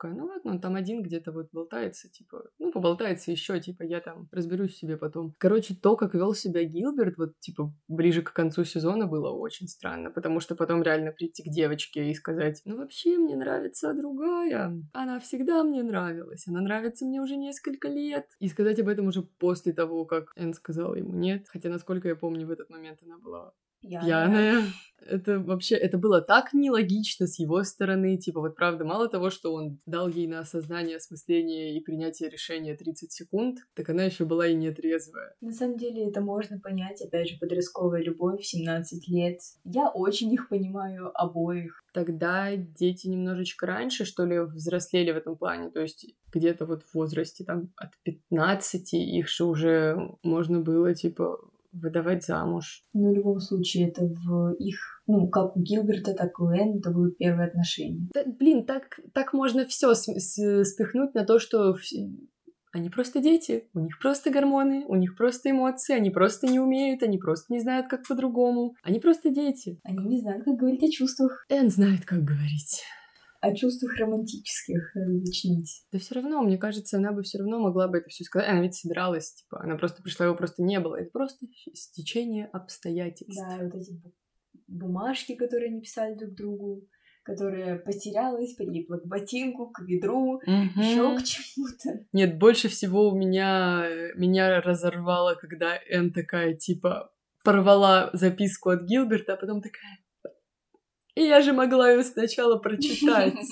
такая, ну ладно, он там один где-то вот болтается, типа, ну, поболтается еще, типа, я там разберусь себе потом. Короче, то, как вел себя Гилберт, вот, типа, ближе к концу сезона было очень странно, потому что потом реально прийти к девочке и сказать, ну, вообще, мне нравится другая, она всегда мне нравилась, она нравится мне уже несколько лет. И сказать об этом уже после того, как Энн сказала ему нет, хотя, насколько я помню, в этот момент она была пьяная. пьяная. Это вообще, это было так нелогично с его стороны. Типа, вот правда, мало того, что он дал ей на осознание, осмысление и принятие решения 30 секунд, так она еще была и нетрезвая. На самом деле это можно понять, опять же, подростковая любовь в 17 лет. Я очень их понимаю обоих. Тогда дети немножечко раньше, что ли, взрослели в этом плане. То есть где-то вот в возрасте там от 15 их же уже можно было, типа, выдавать замуж. Ну, в любом случае, это в их, ну, как у Гилберта, так и у Энн, это будут первые отношения. Да, блин, так, так можно все спихнуть на то, что они просто дети, у них просто гормоны, у них просто эмоции, они просто не умеют, они просто не знают, как по-другому. Они просто дети. Они не знают, как говорить о чувствах. Энн знает, как говорить о чувствах романтических различить. Да все равно, мне кажется, она бы все равно могла бы это все сказать. Она ведь собиралась, типа, она просто пришла, его просто не было. Это просто стечение обстоятельств. Да, вот эти бумажки, которые они писали друг другу, которая потерялась, прилипла к ботинку, к ведру, угу. еще к чему-то. Нет, больше всего у меня меня разорвало, когда Энн такая, типа, порвала записку от Гилберта, а потом такая, и я же могла ее сначала прочитать.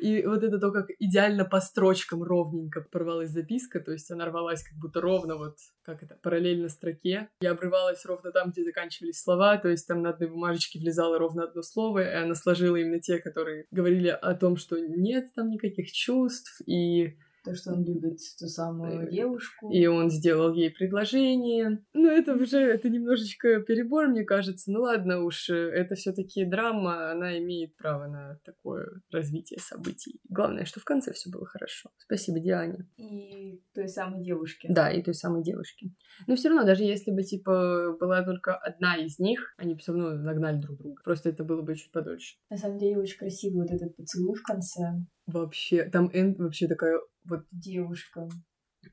И вот это то, как идеально по строчкам ровненько порвалась записка, то есть она рвалась как будто ровно вот, как это, параллельно строке. Я обрывалась ровно там, где заканчивались слова, то есть там на одной бумажечке влезало ровно одно слово, и она сложила именно те, которые говорили о том, что нет там никаких чувств, и То, что он любит ту самую девушку. И он сделал ей предложение. Ну, это уже, это немножечко перебор, мне кажется. Ну ладно уж, это все таки драма, она имеет право на такое развитие событий. Главное, что в конце все было хорошо. Спасибо Диане. И той самой девушке. Да, и той самой девушке. Но все равно, даже если бы, типа, была только одна из них, они бы все равно нагнали друг друга. Просто это было бы чуть подольше. На самом деле, очень красивый вот этот поцелуй в конце. Вообще, там Энн вообще такая вот девушка.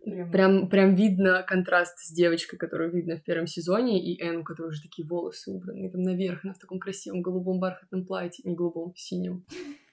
Прям... прям, прям видно контраст с девочкой, которую видно в первом сезоне, и Энн, у которой уже такие волосы убраны, там наверх, она в таком красивом голубом бархатном платье, не голубом, синем.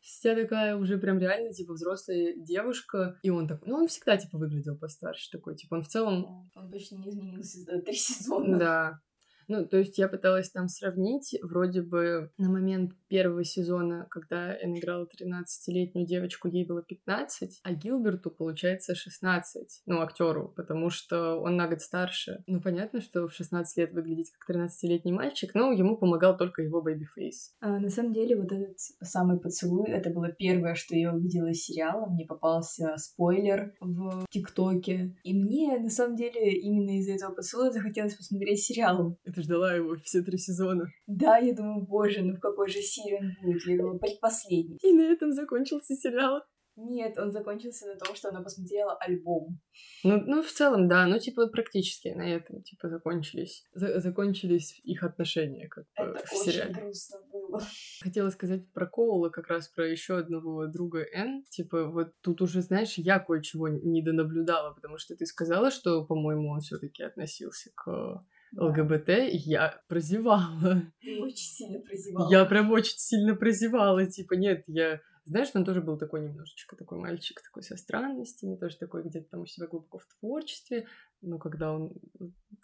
Вся такая уже прям реально, типа, взрослая девушка. И он такой, ну, он всегда, типа, выглядел постарше такой. Типа, он в целом... Он почти не изменился за три сезона. Да. Ну, то есть я пыталась там сравнить, вроде бы на момент первого сезона, когда Энн играла 13-летнюю девочку, ей было 15, а Гилберту, получается, 16, ну, актеру, потому что он на год старше. Ну, понятно, что в 16 лет выглядеть как 13-летний мальчик, но ему помогал только его baby face. А, на самом деле, вот этот самый поцелуй, это было первое, что я увидела из сериала. Мне попался спойлер в ТикТоке. И мне, на самом деле, именно из-за этого поцелуя захотелось посмотреть сериал. Ты ждала его все три сезона. Да, я думаю, боже, ну в какой же серии он будет? Я думаю, предпоследний. И на этом закончился сериал. Нет, он закончился на том, что она посмотрела альбом. Ну, ну, в целом, да, ну, типа, практически на этом, типа, закончились, за закончились их отношения, как Это в очень сериале. грустно было. Хотела сказать про Коула, как раз про еще одного друга Н. Типа, вот тут уже, знаешь, я кое-чего не донаблюдала, потому что ты сказала, что, по-моему, он все-таки относился к ЛГБТ, я прозевала. Ты очень сильно прозевала. Я прям очень сильно прозевала. Типа, нет, я... Знаешь, он тоже был такой немножечко такой мальчик, такой со странностями, тоже такой где-то там у себя глубоко в творчестве. Но когда он...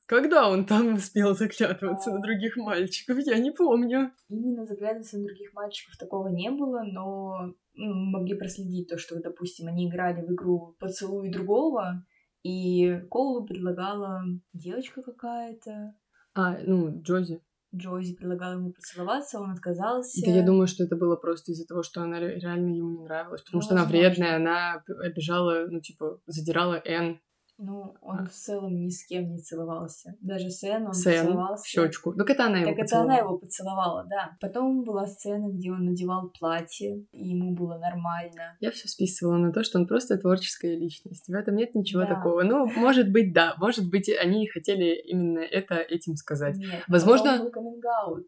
Когда он там успел заглядываться а... на других мальчиков, я не помню. Именно заглядываться на других мальчиков такого не было, но ну, могли проследить то, что, допустим, они играли в игру «Поцелуй другого», и Коулу предлагала девочка какая-то. А, ну, Джози. Джози предлагала ему поцеловаться, он отказался. Да, я думаю, что это было просто из-за того, что она реально ему не нравилась, потому ну, что она вредная, она обижала, ну, типа, задирала Энн, ну, он а. в целом ни с кем не целовался. Даже Сен он Сен поцеловался. в щечку. Так это она его Так поцеловала. это она его поцеловала, да. Потом была сцена, где он надевал платье, и ему было нормально. Я все списывала на то, что он просто творческая личность. В этом нет ничего да. такого. Ну, может быть, да. Может быть, они хотели именно это этим сказать. Нет, Возможно... был каминг-аут.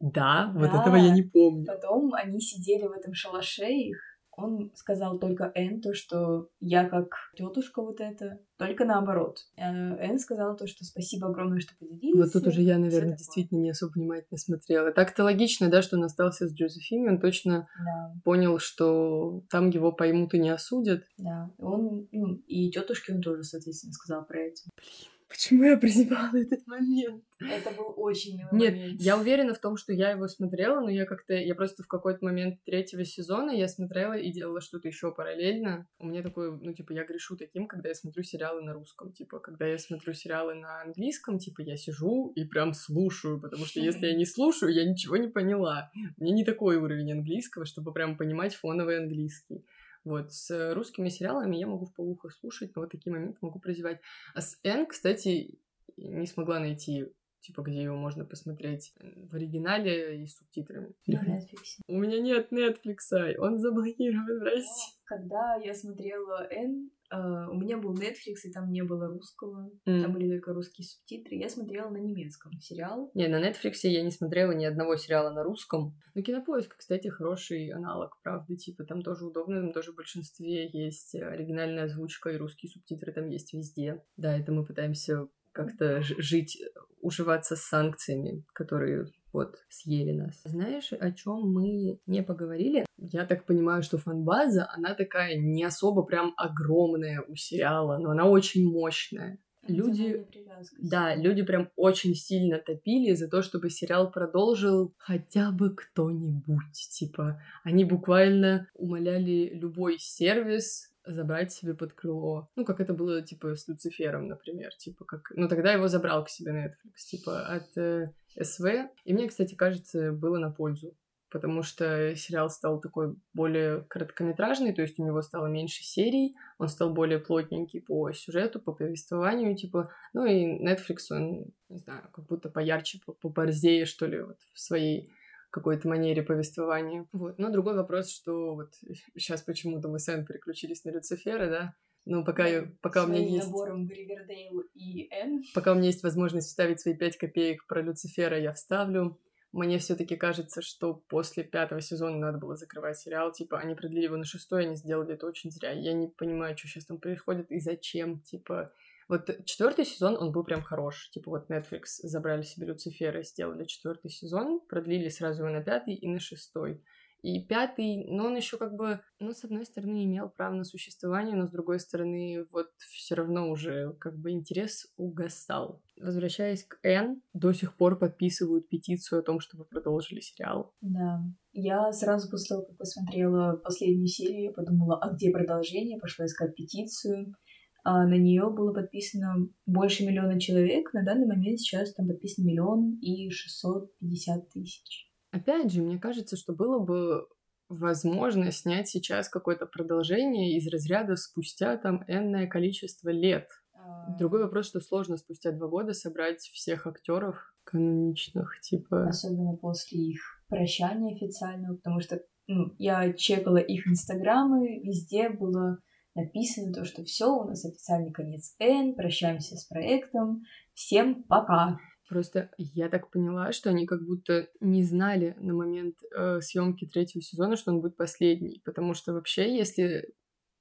Да, да, вот этого я не помню. Потом они сидели в этом шалаше их, он сказал только Н, то, что я как тетушка вот это, только наоборот. Э, Н сказала то, что спасибо огромное, что поделился. Вот тут уже я, наверное, действительно не особо внимательно смотрела. Так-то логично, да, что он остался с Джозефиной, он точно да. понял, что там его поймут и не осудят. Да, он, ну, и тетушке он тоже, соответственно, сказал про это. Блин. Почему я прозевала этот момент? Это был очень милый Нет, момент. я уверена в том, что я его смотрела, но я как-то, я просто в какой-то момент третьего сезона я смотрела и делала что-то еще параллельно. У меня такое, ну, типа, я грешу таким, когда я смотрю сериалы на русском. Типа, когда я смотрю сериалы на английском, типа, я сижу и прям слушаю, потому что если я не слушаю, я ничего не поняла. У меня не такой уровень английского, чтобы прям понимать фоновый английский. Вот, с русскими сериалами я могу в полухо слушать, но вот такие моменты могу прозевать. А с Н, кстати, не смогла найти типа, где его можно посмотреть в оригинале и с субтитрами. На Netflix. У меня нет Netflix, он заблокирован в России. Когда я смотрела Н, Uh, у меня был Netflix, и там не было русского. Mm. Там были только русские субтитры. Я смотрела на немецком сериал. Не, на Netflix я не смотрела ни одного сериала на русском. Но Кинопоиск, кстати, хороший аналог, правда. Типа, там тоже удобно, там тоже в большинстве есть оригинальная озвучка, и русские субтитры там есть везде. Да, это мы пытаемся как-то жить, уживаться с санкциями, которые вот съели нас. Знаешь, о чем мы не поговорили? Я так понимаю, что фанбаза, она такая не особо прям огромная у сериала, но она очень мощная. Люди, да, люди прям очень сильно топили за то, чтобы сериал продолжил хотя бы кто-нибудь. Типа, они буквально умоляли любой сервис забрать себе под крыло. Ну, как это было, типа, с Люцифером, например. Типа, как... Ну, тогда его забрал к себе Netflix, типа, от э, СВ. И мне, кстати, кажется, было на пользу. потому что сериал стал такой более короткометражный, то есть у него стало меньше серий, он стал более плотненький по сюжету, по повествованию, типа, ну и Netflix, он, не знаю, как будто поярче, поборзее, что ли, вот в своей какой-то манере повествования. Вот. Но другой вопрос, что вот сейчас почему-то мы с Энн переключились на Люцифера, да, ну, пока, я, пока у меня есть... набором Ривердейл и Энн. Пока у меня есть возможность вставить свои пять копеек про Люцифера, я вставлю. Мне все таки кажется, что после пятого сезона надо было закрывать сериал. Типа, они продлили его на шестой, они сделали это очень зря. Я не понимаю, что сейчас там происходит и зачем. Типа, вот четвертый сезон, он был прям хорош. Типа, вот Netflix забрали себе Люцифера, сделали четвертый сезон, продлили сразу его на пятый и на шестой. И пятый, но он еще как бы, ну, с одной стороны, имел право на существование, но с другой стороны, вот все равно уже как бы интерес угасал. Возвращаясь к Н, до сих пор подписывают петицию о том, чтобы продолжили сериал. Да. Я сразу после того, как посмотрела последнюю серию, подумала, а где продолжение? Пошла искать петицию. А на нее было подписано больше миллиона человек. На данный момент сейчас там подписано миллион и шестьсот пятьдесят тысяч. Опять же, мне кажется, что было бы возможно снять сейчас какое-то продолжение из разряда спустя там энное количество лет. А. Другой вопрос, что сложно спустя два года собрать всех актеров каноничных, типа... Особенно после их прощания официального, потому что ну, я чекала их инстаграмы, везде было написано то, что все, у нас официальный конец Н, прощаемся с проектом, всем пока. Просто я так поняла, что они как будто не знали на момент э, съемки третьего сезона, что он будет последний. Потому что вообще, если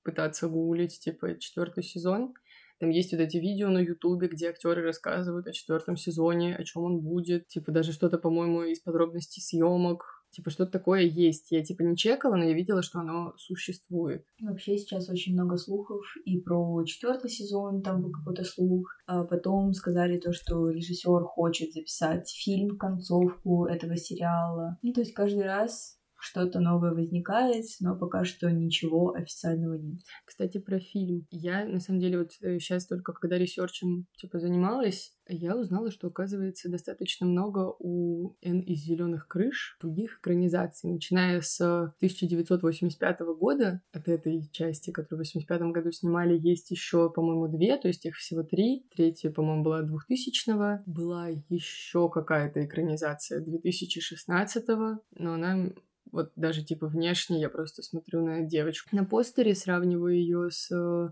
пытаться гуглить, типа, четвертый сезон, там есть вот эти видео на Ютубе, где актеры рассказывают о четвертом сезоне, о чем он будет. Типа даже что-то, по-моему, из подробностей съемок Типа, что-то такое есть. Я, типа, не чекала, но я видела, что оно существует. Вообще сейчас очень много слухов и про четвертый сезон, там был какой-то слух. А потом сказали то, что режиссер хочет записать фильм, концовку этого сериала. Ну, то есть каждый раз что-то новое возникает, но пока что ничего официального нет. Кстати, про фильм. Я, на самом деле, вот сейчас э, только когда ресерчем, типа, занималась, я узнала, что, оказывается, достаточно много у Н из зеленых крыш других экранизаций, начиная с 1985 года, от этой части, которую в 1985 году снимали, есть еще, по-моему, две, то есть их всего три. Третья, по-моему, была 2000-го. Была еще какая-то экранизация 2016-го, но она вот даже типа внешне я просто смотрю на девочку на постере, сравниваю ее с э,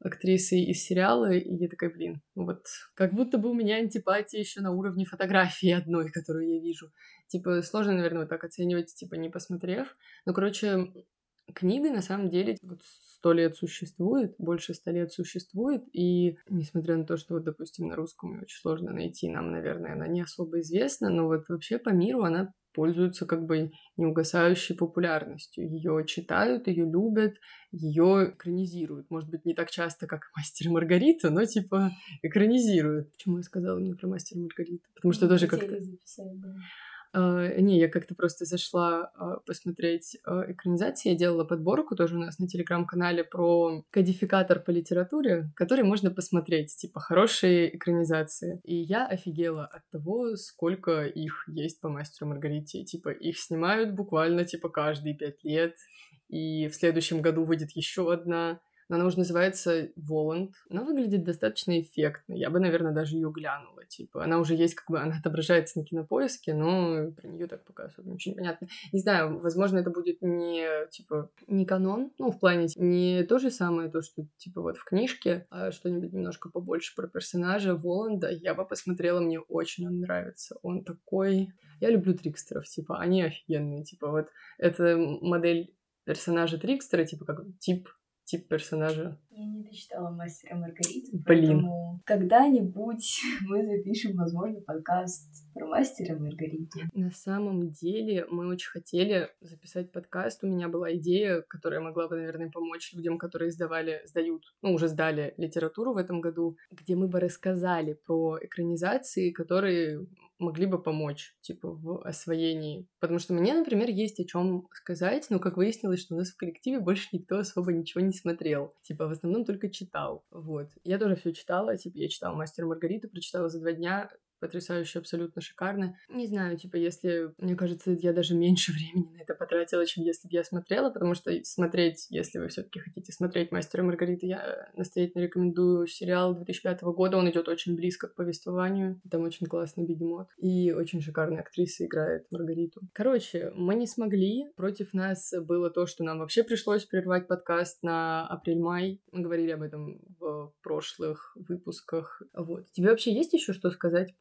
актрисой из сериала, и я такая, блин, вот как будто бы у меня антипатия еще на уровне фотографии одной, которую я вижу. Типа, сложно, наверное, вот так оценивать, типа, не посмотрев. Ну, короче, книга на самом деле сто лет существует, больше ста лет существует, и несмотря на то, что вот, допустим, на русском ее очень сложно найти, нам, наверное, она не особо известна, но вот вообще по миру она пользуется как бы неугасающей популярностью. Ее читают, ее любят, ее экранизируют. Может быть, не так часто, как Мастер и Маргарита, но типа экранизируют. Почему я сказала не про Мастер и Маргариту? Потому что тоже как-то... Uh, не, я как-то просто зашла uh, посмотреть uh, экранизации. Я делала подборку тоже у нас на телеграм-канале про кодификатор по литературе, который можно посмотреть, типа хорошие экранизации. И я офигела от того, сколько их есть по Мастеру Маргарите. Типа их снимают буквально типа каждые пять лет. И в следующем году выйдет еще одна. Она уже называется Воланд. Она выглядит достаточно эффектно. Я бы, наверное, даже ее глянула. Типа, она уже есть, как бы, она отображается на кинопоиске, но про нее так пока особо ничего не понятно. Не знаю, возможно, это будет не, типа, не канон, ну, в плане не то же самое, то, что, типа, вот в книжке, а что-нибудь немножко побольше про персонажа Воланда. Я бы посмотрела, мне очень он нравится. Он такой... Я люблю трикстеров, типа, они офигенные. Типа, вот эта модель персонажа Трикстера, типа, как тип тип персонажа. Я не дочитала «Мастера Маргариту», Блин. поэтому когда-нибудь мы запишем, возможно, подкаст про «Мастера Маргариту». На самом деле мы очень хотели записать подкаст. У меня была идея, которая могла бы, наверное, помочь людям, которые сдавали, сдают, ну, уже сдали литературу в этом году, где мы бы рассказали про экранизации, которые могли бы помочь, типа, в освоении. Потому что мне, например, есть о чем сказать, но как выяснилось, что у нас в коллективе больше никто особо ничего не смотрел. Типа, в основном только читал. Вот. Я тоже все читала, типа, я читала «Мастер Маргариту», прочитала за два дня, потрясающе, абсолютно шикарно. Не знаю, типа, если, мне кажется, я даже меньше времени на это потратила, чем если бы я смотрела, потому что смотреть, если вы все таки хотите смотреть «Мастера Маргариты», я настоятельно рекомендую сериал 2005 года, он идет очень близко к повествованию, там очень классный бегемот, и очень шикарная актриса играет Маргариту. Короче, мы не смогли, против нас было то, что нам вообще пришлось прервать подкаст на апрель-май, мы говорили об этом в прошлых выпусках, вот. Тебе вообще есть еще что сказать.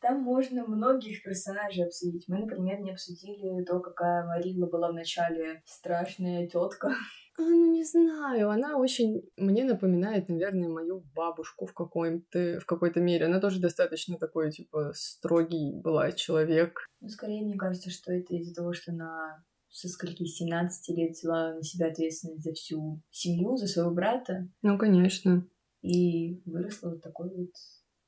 Там можно многих персонажей обсудить. Мы, например, не обсудили то, какая Марила была в начале страшная тетка. А, ну, не знаю, она очень мне напоминает, наверное, мою бабушку в какой-то в какой-то мере. Она тоже достаточно такой, типа, строгий была человек. Ну, скорее, мне кажется, что это из-за того, что она со скольки 17 лет взяла на себя ответственность за всю семью, за своего брата. Ну, конечно. И выросла вот такой вот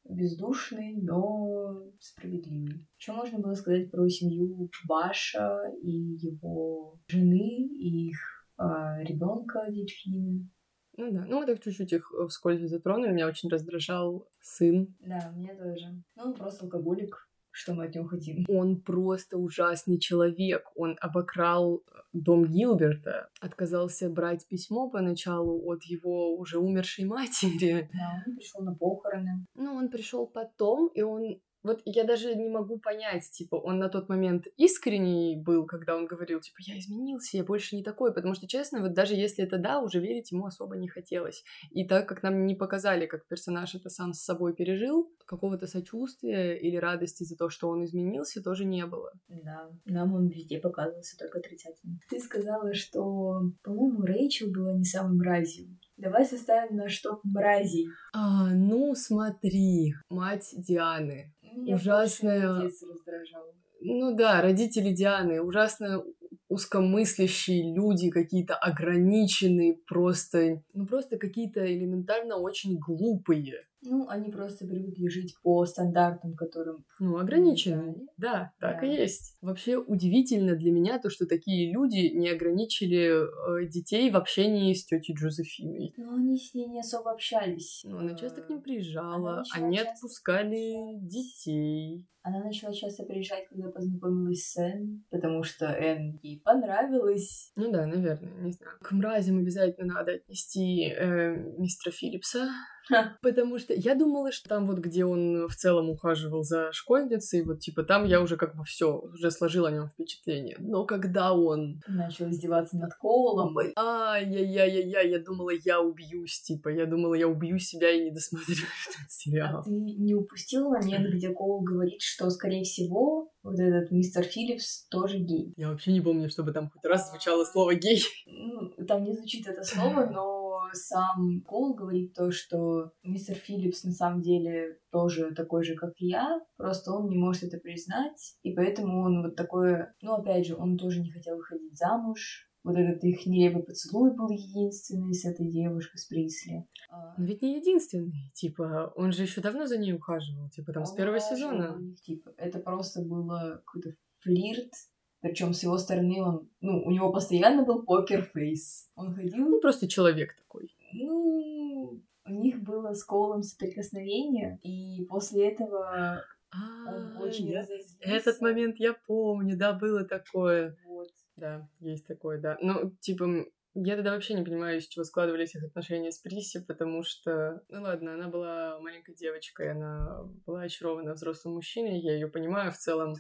бездушный, но справедливый. Что можно было сказать про семью Баша и его жены, и их э, ребенка Дельфины? Ну да, ну мы так чуть-чуть их э, вскользь затронули, меня очень раздражал сын. Да, меня тоже. Ну, он просто алкоголик, что мы от него хотим. Он просто ужасный человек. Он обокрал э, дом Гилберта, отказался брать письмо поначалу от его уже умершей матери. Да, он пришел на похороны. Ну, он пришел потом, и он вот я даже не могу понять, типа, он на тот момент искренний был, когда он говорил, типа, я изменился, я больше не такой, потому что, честно, вот даже если это да, уже верить ему особо не хотелось. И так как нам не показали, как персонаж это сам с собой пережил, какого-то сочувствия или радости за то, что он изменился, тоже не было. Да, нам он везде показывался только отрицательно. Ты сказала, что, по-моему, Рэйчел была не самым мразью. Давай составим наш топ мразей. А, ну, смотри, мать Дианы. Меня Ужасная... Ну да, родители Дианы, ужасно узкомыслящие люди, какие-то ограниченные, просто, ну просто какие-то элементарно очень глупые. Ну, они просто привыкли жить по стандартам, которым... Ну, ограниченные. Да, так да. и есть. Вообще удивительно для меня то, что такие люди не ограничили э, детей в общении с тетей Джозефиной. Ну, они с ней не особо общались. Ну, она часто к ним приезжала, они отпускали детей. Она начала часто приезжать, когда познакомилась с Энн, потому что Энн ей понравилась. Ну да, наверное, не знаю. К мразям обязательно надо отнести э, мистера Филлипса. Потому что я думала, что там вот, где он в целом ухаживал за школьницей, вот типа там я уже как бы все уже сложила о нем впечатление. Но когда он начал издеваться над Коулом, ай-яй-яй-яй, я думала, я убьюсь, типа, я думала, я убью себя и не досмотрю этот сериал. А ты не упустил момент, где Коул говорит, что, скорее всего, вот этот мистер Филлипс тоже гей. Я вообще не помню, чтобы там хоть раз звучало слово гей. Ну, там не звучит это слово, но сам Кол говорит то, что мистер Филлипс на самом деле тоже такой же, как я, просто он не может это признать, и поэтому он вот такое... Ну, опять же, он тоже не хотел выходить замуж, вот этот их нелепый поцелуй был единственный с этой девушкой, с Присли. А, Но ведь не единственный, типа, он же еще давно за ней ухаживал, типа, там, он с первого сезона. Них, типа, это просто было какой-то флирт, причем с его стороны он, ну, у него постоянно был покер-фейс. Он ходил... Ну, просто человек такой. Ну, у них было с Коулом соприкосновение, и после этого он а, очень разозлился. Этот момент я помню, да, было такое. Вот. Да, есть такое, да. Ну, типа, я тогда вообще не понимаю, из чего складывались их отношения с Приси, потому что, ну ладно, она была маленькой девочкой, она была очарована взрослым мужчиной, я ее понимаю в целом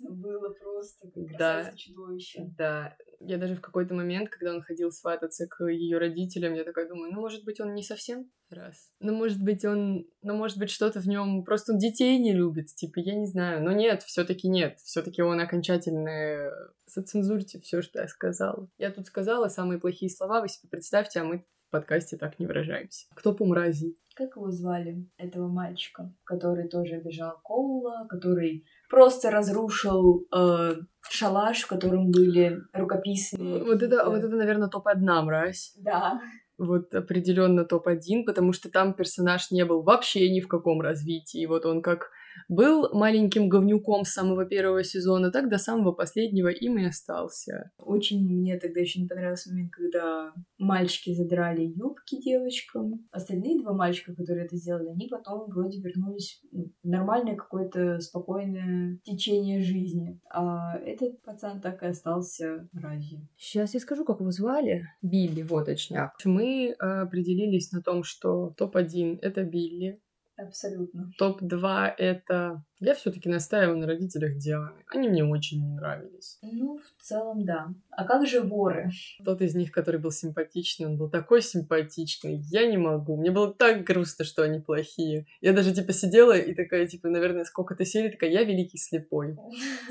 было просто, как да, чудовище. Да, я даже в какой-то момент, когда он ходил свататься к ее родителям, я такая думаю, ну, может быть, он не совсем раз. Ну, может быть, он, ну, может быть, что-то в нем, просто он детей не любит, типа, я не знаю. Но нет, все-таки нет, все-таки он окончательно зацензурьте все, что я сказала. Я тут сказала самые плохие слова, вы себе представьте, а мы в подкасте так не выражаемся. Кто по мрази? Как его звали, этого мальчика, который тоже обижал Коула, который просто разрушил э, шалаш, в котором были рукописные. Вот это, вот это, наверное, топ-1 мразь. Да. Вот определенно топ-1, потому что там персонаж не был вообще ни в каком развитии. Вот он как был маленьким говнюком с самого первого сезона, так до самого последнего им и остался. Очень мне тогда еще не понравился момент, когда мальчики задрали юбки девочкам. Остальные два мальчика, которые это сделали, они потом вроде вернулись в нормальное какое-то спокойное течение жизни. А этот пацан так и остался мразью. Сейчас я скажу, как его звали. Билли, вот точняк. Мы э, определились на том, что топ-1 — это Билли, Абсолютно. Топ-2 это... Я все таки настаиваю на родителях Дианы. Они мне очень не нравились. Ну, в целом, да. А как же воры? Тот из них, который был симпатичный, он был такой симпатичный. Я не могу. Мне было так грустно, что они плохие. Я даже, типа, сидела и такая, типа, наверное, сколько-то серий, такая, я великий слепой.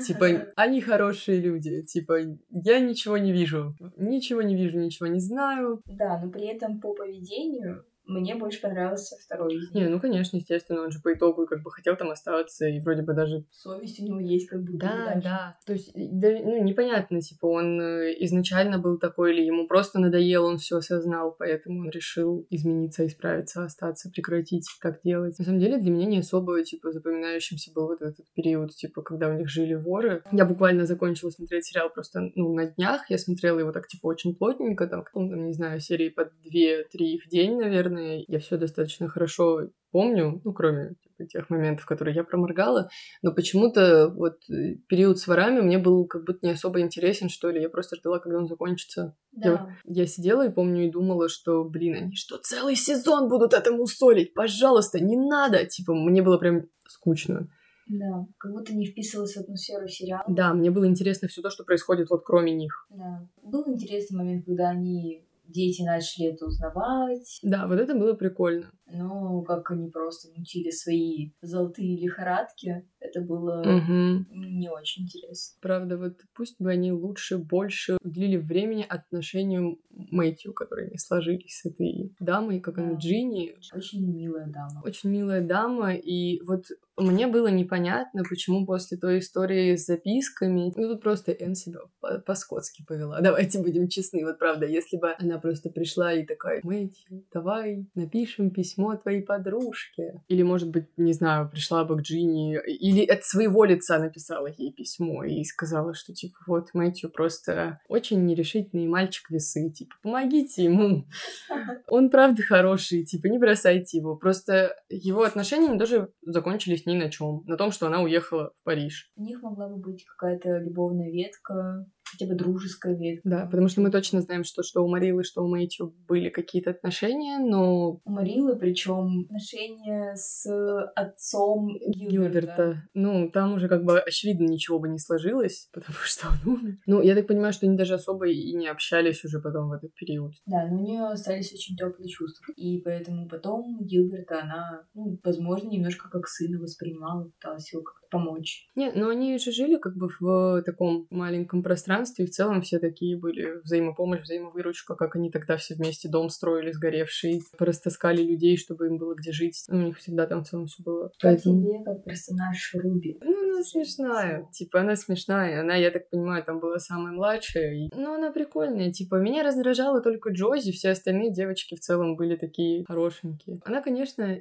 Типа, они хорошие люди. Типа, я ничего не вижу. Ничего не вижу, ничего не знаю. Да, но при этом по поведению мне больше понравился второй из них. Не, ну, конечно, естественно, он же по итогу как бы хотел там остаться, и вроде бы даже... Совесть у него есть как будто Да, даже. да. То есть, да, ну, непонятно, типа, он э, изначально был такой, или ему просто надоел, он все осознал, поэтому он решил измениться, исправиться, остаться, прекратить, как делать. На самом деле, для меня не особо, типа, запоминающимся был вот этот период, типа, когда у них жили воры. Я буквально закончила смотреть сериал просто, ну, на днях. Я смотрела его так, типа, очень плотненько, там, там не знаю, серии по 2-3 в день, наверное, наверное, я все достаточно хорошо помню, ну, кроме типа, тех моментов, которые я проморгала, но почему-то вот э, период с ворами мне был как будто не особо интересен, что ли. Я просто ждала, когда он закончится. Да. Я, я сидела и помню и думала, что, блин, они что, целый сезон будут этому солить? Пожалуйста, не надо! Типа, мне было прям скучно. Да, как будто не вписывалась в атмосферу сериала. Да, мне было интересно все то, что происходит вот кроме них. Да. Был интересный момент, когда они дети начали это узнавать. Да, вот это было прикольно. Ну, как они просто мутили свои золотые лихорадки, это было угу. не очень интересно. Правда, вот пусть бы они лучше, больше уделили времени отношению Мэтью, которые не сложились с этой дамой, как да. она Джинни. Очень милая дама. Очень милая дама, и вот мне было непонятно, почему после той истории с записками, ну тут просто Энн себя по-скотски повела. Давайте будем честны, вот правда, если бы она просто пришла и такая, Мэтью, давай напишем письмо твоей подружке. Или, может быть, не знаю, пришла бы к Джинни, или от своего лица написала ей письмо и сказала, что, типа, вот Мэтью просто очень нерешительный мальчик весы, типа, помогите ему. Он правда хороший, типа, не бросайте его. Просто его отношения тоже закончились ни на чем, на том, что она уехала в Париж. У них могла бы быть какая-то любовная ветка, хотя бы дружеская ветка. Да, потому что мы точно знаем, что, что у Марилы, что у Мэтью были какие-то отношения, но... У Марилы, причем отношения с отцом Гилберта. Гилберта. Ну, там уже как бы очевидно ничего бы не сложилось, потому что он умер. Ну, я так понимаю, что они даже особо и не общались уже потом в этот период. Да, но у нее остались очень теплые чувства. И поэтому потом Гилберта она, ну, возможно, немножко как сына воспринимала, пыталась его как-то помочь. Нет, но они же жили как бы в таком маленьком пространстве, и в целом все такие были взаимопомощь, взаимовыручка, как они тогда все вместе дом строили сгоревший, порастаскали людей, чтобы им было где жить. Ну, у них всегда там в целом все было. Как Поэтому... тебе как персонаж Руби? Ну, она смешная. Типа, она смешная. Она, я так понимаю, там была самая младшая. И... Ну, она прикольная. Типа, меня раздражала только Джози, все остальные девочки в целом были такие хорошенькие. Она, конечно,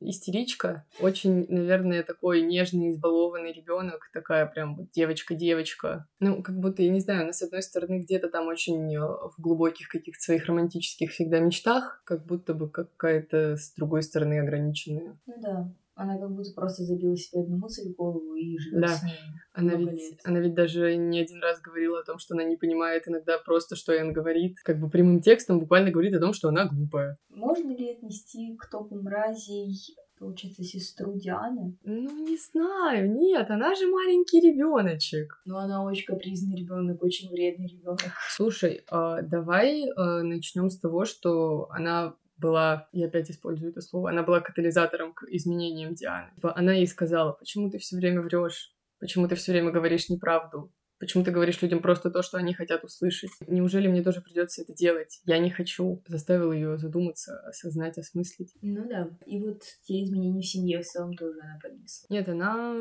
истеричка, очень, наверное, такой нежный, избалованный ребенок, такая прям вот девочка-девочка. Ну, как будто, я не знаю, она, с одной стороны, где-то там очень э, в глубоких каких-то своих романтических всегда мечтах, как будто бы какая-то, с другой стороны, ограниченная. Ну да. Она как будто просто забила себе одну мысль в голову и живет да. с ней. Она ведь, лет. она ведь даже не один раз говорила о том, что она не понимает иногда просто, что Энн говорит. Как бы прямым текстом буквально говорит о том, что она глупая. Можно ли отнести к топу мразей получается, сестру Дианы? Ну, не знаю, нет, она же маленький ребеночек. Ну, она очень капризный ребенок, очень вредный ребенок. Слушай, э, давай э, начнем с того, что она была, я опять использую это слово, она была катализатором к изменениям Дианы. Типа, она ей сказала, почему ты все время врешь, почему ты все время говоришь неправду, Почему ты говоришь людям просто то, что они хотят услышать? Неужели мне тоже придется это делать? Я не хочу. Заставил ее задуматься, осознать, осмыслить. Ну да. И вот те изменения в семье в целом тоже она поднесла. Нет, она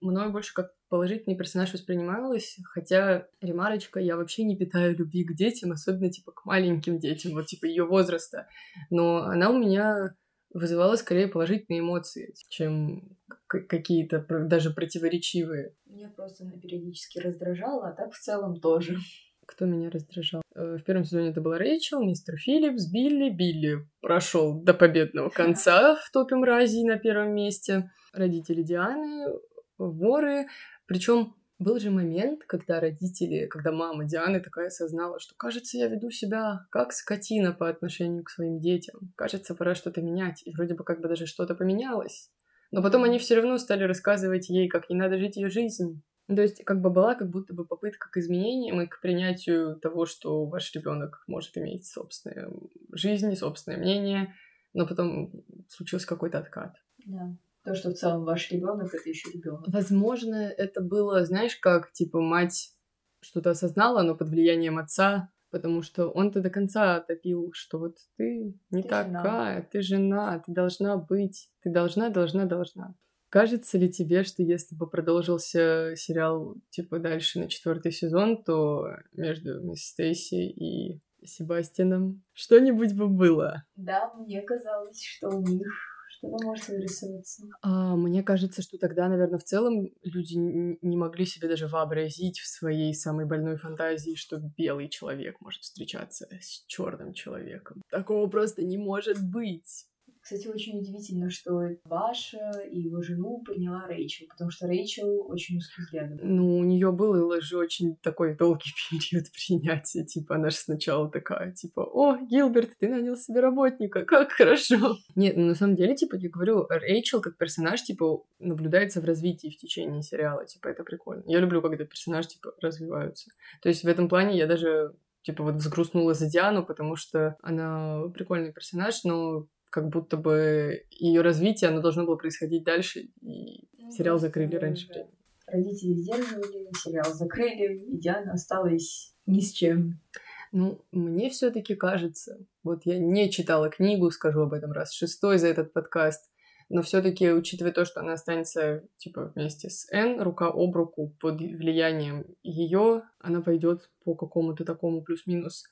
мною больше как положительный персонаж воспринималась, хотя ремарочка, я вообще не питаю любви к детям, особенно типа к маленьким детям, вот типа ее возраста. Но она у меня вызывало скорее положительные эмоции, чем какие-то даже противоречивые. Меня просто она периодически раздражала, а так в целом тоже. Кто меня раздражал? Э, в первом сезоне это была Рэйчел, мистер Филлипс, Билли. Билли прошел до победного конца в топе мразей на первом месте. Родители Дианы, воры. Причем был же момент, когда родители, когда мама Дианы такая осознала, что, кажется, я веду себя как скотина по отношению к своим детям. Кажется, пора что-то менять. И вроде бы как бы даже что-то поменялось. Но потом они все равно стали рассказывать ей, как не надо жить ее жизнь. То есть как бы была как будто бы попытка к изменениям и к принятию того, что ваш ребенок может иметь собственную жизнь, собственное мнение, но потом случился какой-то откат. Да. То, что в целом ваш ребенок это еще ребенок. Возможно, это было, знаешь, как типа мать что-то осознала, но под влиянием отца, потому что он-то до конца топил, что вот ты не ты такая, жена. ты жена, ты должна быть, ты должна, должна, должна. Кажется ли тебе, что если бы продолжился сериал типа дальше на четвертый сезон, то между мисс Стейси и Себастьяном что-нибудь бы было? Да, мне казалось, что у них что-то может вырисоваться. А, мне кажется, что тогда, наверное, в целом люди не могли себе даже вообразить в своей самой больной фантазии, что белый человек может встречаться с черным человеком. Такого просто не может быть. Кстати, очень удивительно, что Баша и его жену приняла Рэйчел, потому что Рэйчел очень узкий взгляд. Ну, у нее был же очень такой долгий период принятия. Типа, она же сначала такая, типа, о, Гилберт, ты нанял себе работника, как хорошо. Нет, ну, на самом деле, типа, я говорю, Рэйчел как персонаж, типа, наблюдается в развитии в течение сериала. Типа, это прикольно. Я люблю, когда персонажи, типа, развиваются. То есть в этом плане я даже типа вот взгрустнула за Диану, потому что она прикольный персонаж, но как будто бы ее развитие, оно должно было происходить дальше, и ну, сериал закрыли раньше да. времени. Родители сдерживали, сериал закрыли, и Диана осталась ни с чем. Ну, мне все-таки кажется, вот я не читала книгу, скажу об этом раз шестой за этот подкаст, но все-таки, учитывая то, что она останется типа вместе с Н, рука об руку под влиянием ее, она пойдет по какому-то такому плюс-минус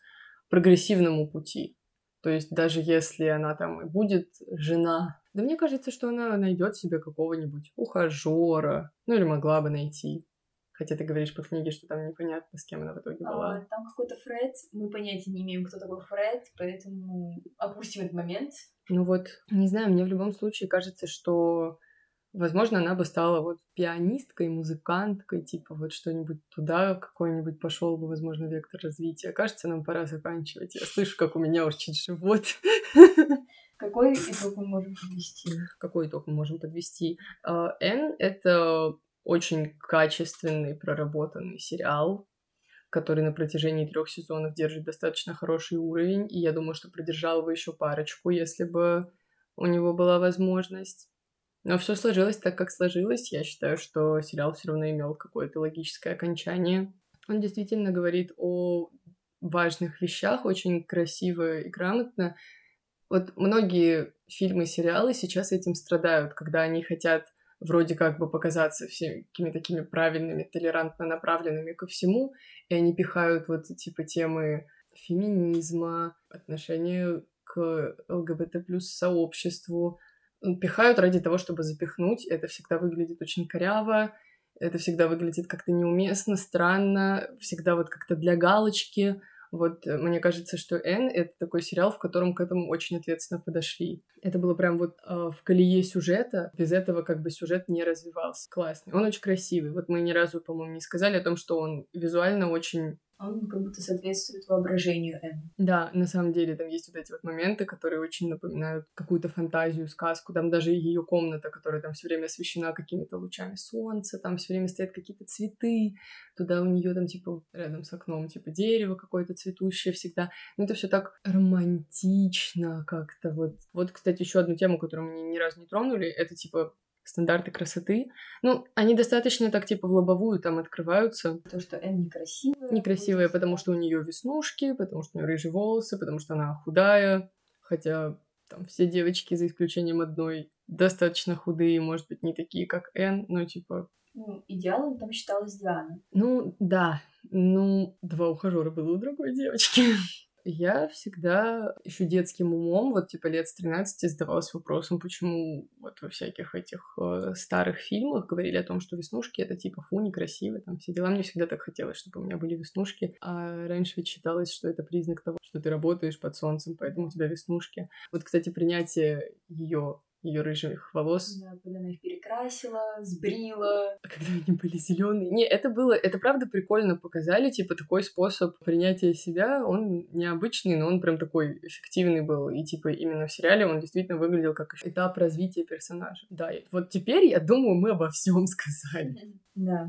прогрессивному пути. То есть даже если она там и будет жена, да мне кажется, что она найдет себе какого-нибудь ухажера, ну или могла бы найти. Хотя ты говоришь по книге, что там непонятно, с кем она в итоге была. А, там какой-то Фред, мы понятия не имеем, кто такой Фред, поэтому опустим этот момент. Ну вот, не знаю, мне в любом случае кажется, что Возможно, она бы стала вот пианисткой, музыканткой, типа вот что-нибудь туда какой-нибудь пошел бы, возможно, вектор развития. Кажется, нам пора заканчивать. Я слышу, как у меня урчит живот. Какой итог мы можем подвести? Какой итог мы можем подвести? Н — это очень качественный, проработанный сериал, который на протяжении трех сезонов держит достаточно хороший уровень, и я думаю, что продержал бы еще парочку, если бы у него была возможность. Но все сложилось так, как сложилось. Я считаю, что сериал все равно имел какое-то логическое окончание. Он действительно говорит о важных вещах очень красиво и грамотно. Вот многие фильмы сериалы сейчас этим страдают, когда они хотят вроде как бы показаться всеми такими правильными, толерантно направленными ко всему, и они пихают вот типа темы феминизма, отношения к ЛГБТ плюс сообществу, пихают ради того, чтобы запихнуть. Это всегда выглядит очень коряво, это всегда выглядит как-то неуместно, странно, всегда вот как-то для галочки. Вот э, мне кажется, что Н это такой сериал, в котором к этому очень ответственно подошли. Это было прям вот э, в колее сюжета. Без этого как бы сюжет не развивался. Классный. Он очень красивый. Вот мы ни разу, по-моему, не сказали о том, что он визуально очень он как будто соответствует воображению Н. Да, на самом деле там есть вот эти вот моменты, которые очень напоминают какую-то фантазию, сказку. Там даже ее комната, которая там все время освещена какими-то лучами солнца, там все время стоят какие-то цветы, туда у нее там типа рядом с окном типа дерево какое-то цветущее всегда. Ну это все так романтично как-то вот. Вот, кстати, еще одну тему, которую мы ни разу не тронули, это типа стандарты красоты. Ну, они достаточно так, типа, в лобовую там открываются. То, что Энн некрасивая. Некрасивая, потому что у нее веснушки, потому что у нее рыжие волосы, потому что она худая. Хотя там все девочки, за исключением одной, достаточно худые, может быть, не такие, как Энн, но типа... Ну, идеалом там считалась Диана. Ну, да. Ну, два ухажера было у другой девочки. Я всегда еще детским умом, вот типа лет с 13 задавалась вопросом, почему вот во всяких этих э, старых фильмах говорили о том, что веснушки это типа фу, некрасиво, там все дела. Мне всегда так хотелось, чтобы у меня были веснушки. А раньше считалось, что это признак того, что ты работаешь под солнцем, поэтому у тебя веснушки. Вот, кстати, принятие ее ее рыжих волос. Да, когда она их перекрасила, сбрила. А когда они были зеленые. Не, это было, это правда прикольно показали, типа такой способ принятия себя, он необычный, но он прям такой эффективный был. И типа именно в сериале он действительно выглядел как этап развития персонажа. Да, вот теперь, я думаю, мы обо всем сказали. Да.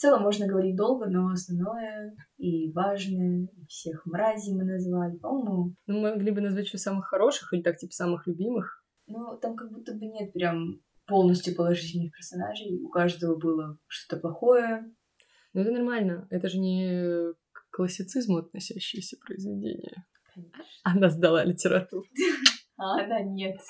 В целом можно говорить долго, но основное и важное, и всех мразей мы назвали, по-моему. Ну, мы могли бы назвать еще самых хороших или так, типа, самых любимых. Ну, там как будто бы нет прям полностью положительных персонажей. У каждого было что-то плохое. Ну, это нормально. Это же не к классицизму относящееся произведение. Конечно. Она сдала литературу. А она нет.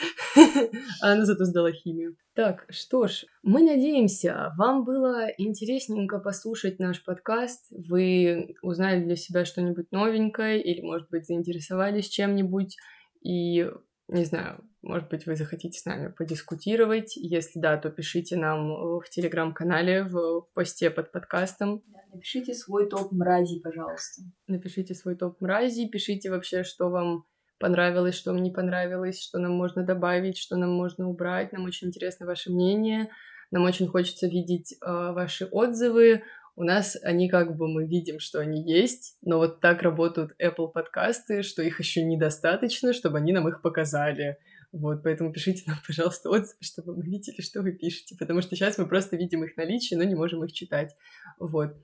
А она зато сдала химию. Так, что ж, мы надеемся, вам было интересненько послушать наш подкаст. Вы узнали для себя что-нибудь новенькое или, может быть, заинтересовались чем-нибудь. И не знаю, может быть, вы захотите с нами подискутировать. Если да, то пишите нам в телеграм-канале, в посте под подкастом. Да, напишите свой топ мразей, пожалуйста. Напишите свой топ мразей, пишите вообще, что вам понравилось, что вам не понравилось, что нам можно добавить, что нам можно убрать. Нам очень интересно ваше мнение. Нам очень хочется видеть э, ваши отзывы, у нас они как бы мы видим, что они есть, но вот так работают Apple подкасты, что их еще недостаточно, чтобы они нам их показали. Вот, поэтому пишите нам, пожалуйста, отзывы, чтобы мы видели, что вы пишете, потому что сейчас мы просто видим их наличие, но не можем их читать. Вот.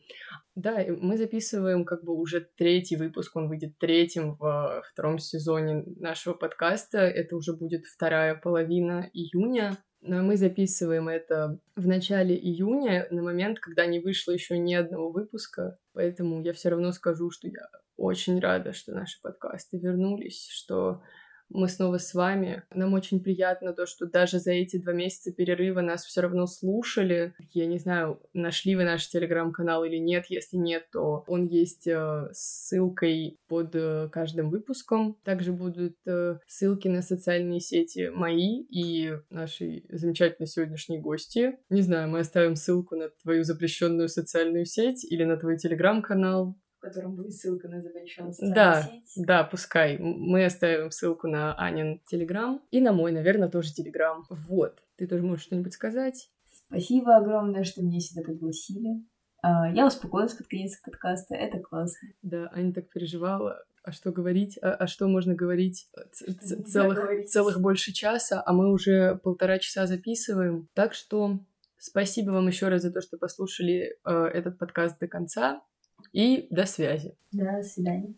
Да, мы записываем как бы уже третий выпуск, он выйдет третьим в втором сезоне нашего подкаста. Это уже будет вторая половина июня. Но мы записываем это в начале июня, на момент, когда не вышло еще ни одного выпуска. Поэтому я все равно скажу, что я очень рада, что наши подкасты вернулись, что мы снова с вами. Нам очень приятно то, что даже за эти два месяца перерыва нас все равно слушали. Я не знаю, нашли вы наш телеграм-канал или нет. Если нет, то он есть э, ссылкой под э, каждым выпуском. Также будут э, ссылки на социальные сети мои и нашей замечательной сегодняшней гости. Не знаю, мы оставим ссылку на твою запрещенную социальную сеть или на твой телеграм-канал котором будет ссылка на запрещенную да, сеть. Да, пускай. Мы оставим ссылку на Анин Телеграм и на мой, наверное, тоже Телеграм. Вот. Ты тоже можешь что-нибудь сказать? Спасибо огромное, что меня сюда пригласили. А, я успокоилась под конец подкаста, это классно. Да, Аня так переживала, а что говорить, а, а что можно говорить целых, говорить целых больше часа, а мы уже полтора часа записываем. Так что спасибо вам еще раз за то, что послушали э, этот подкаст до конца. И до связи. До свидания.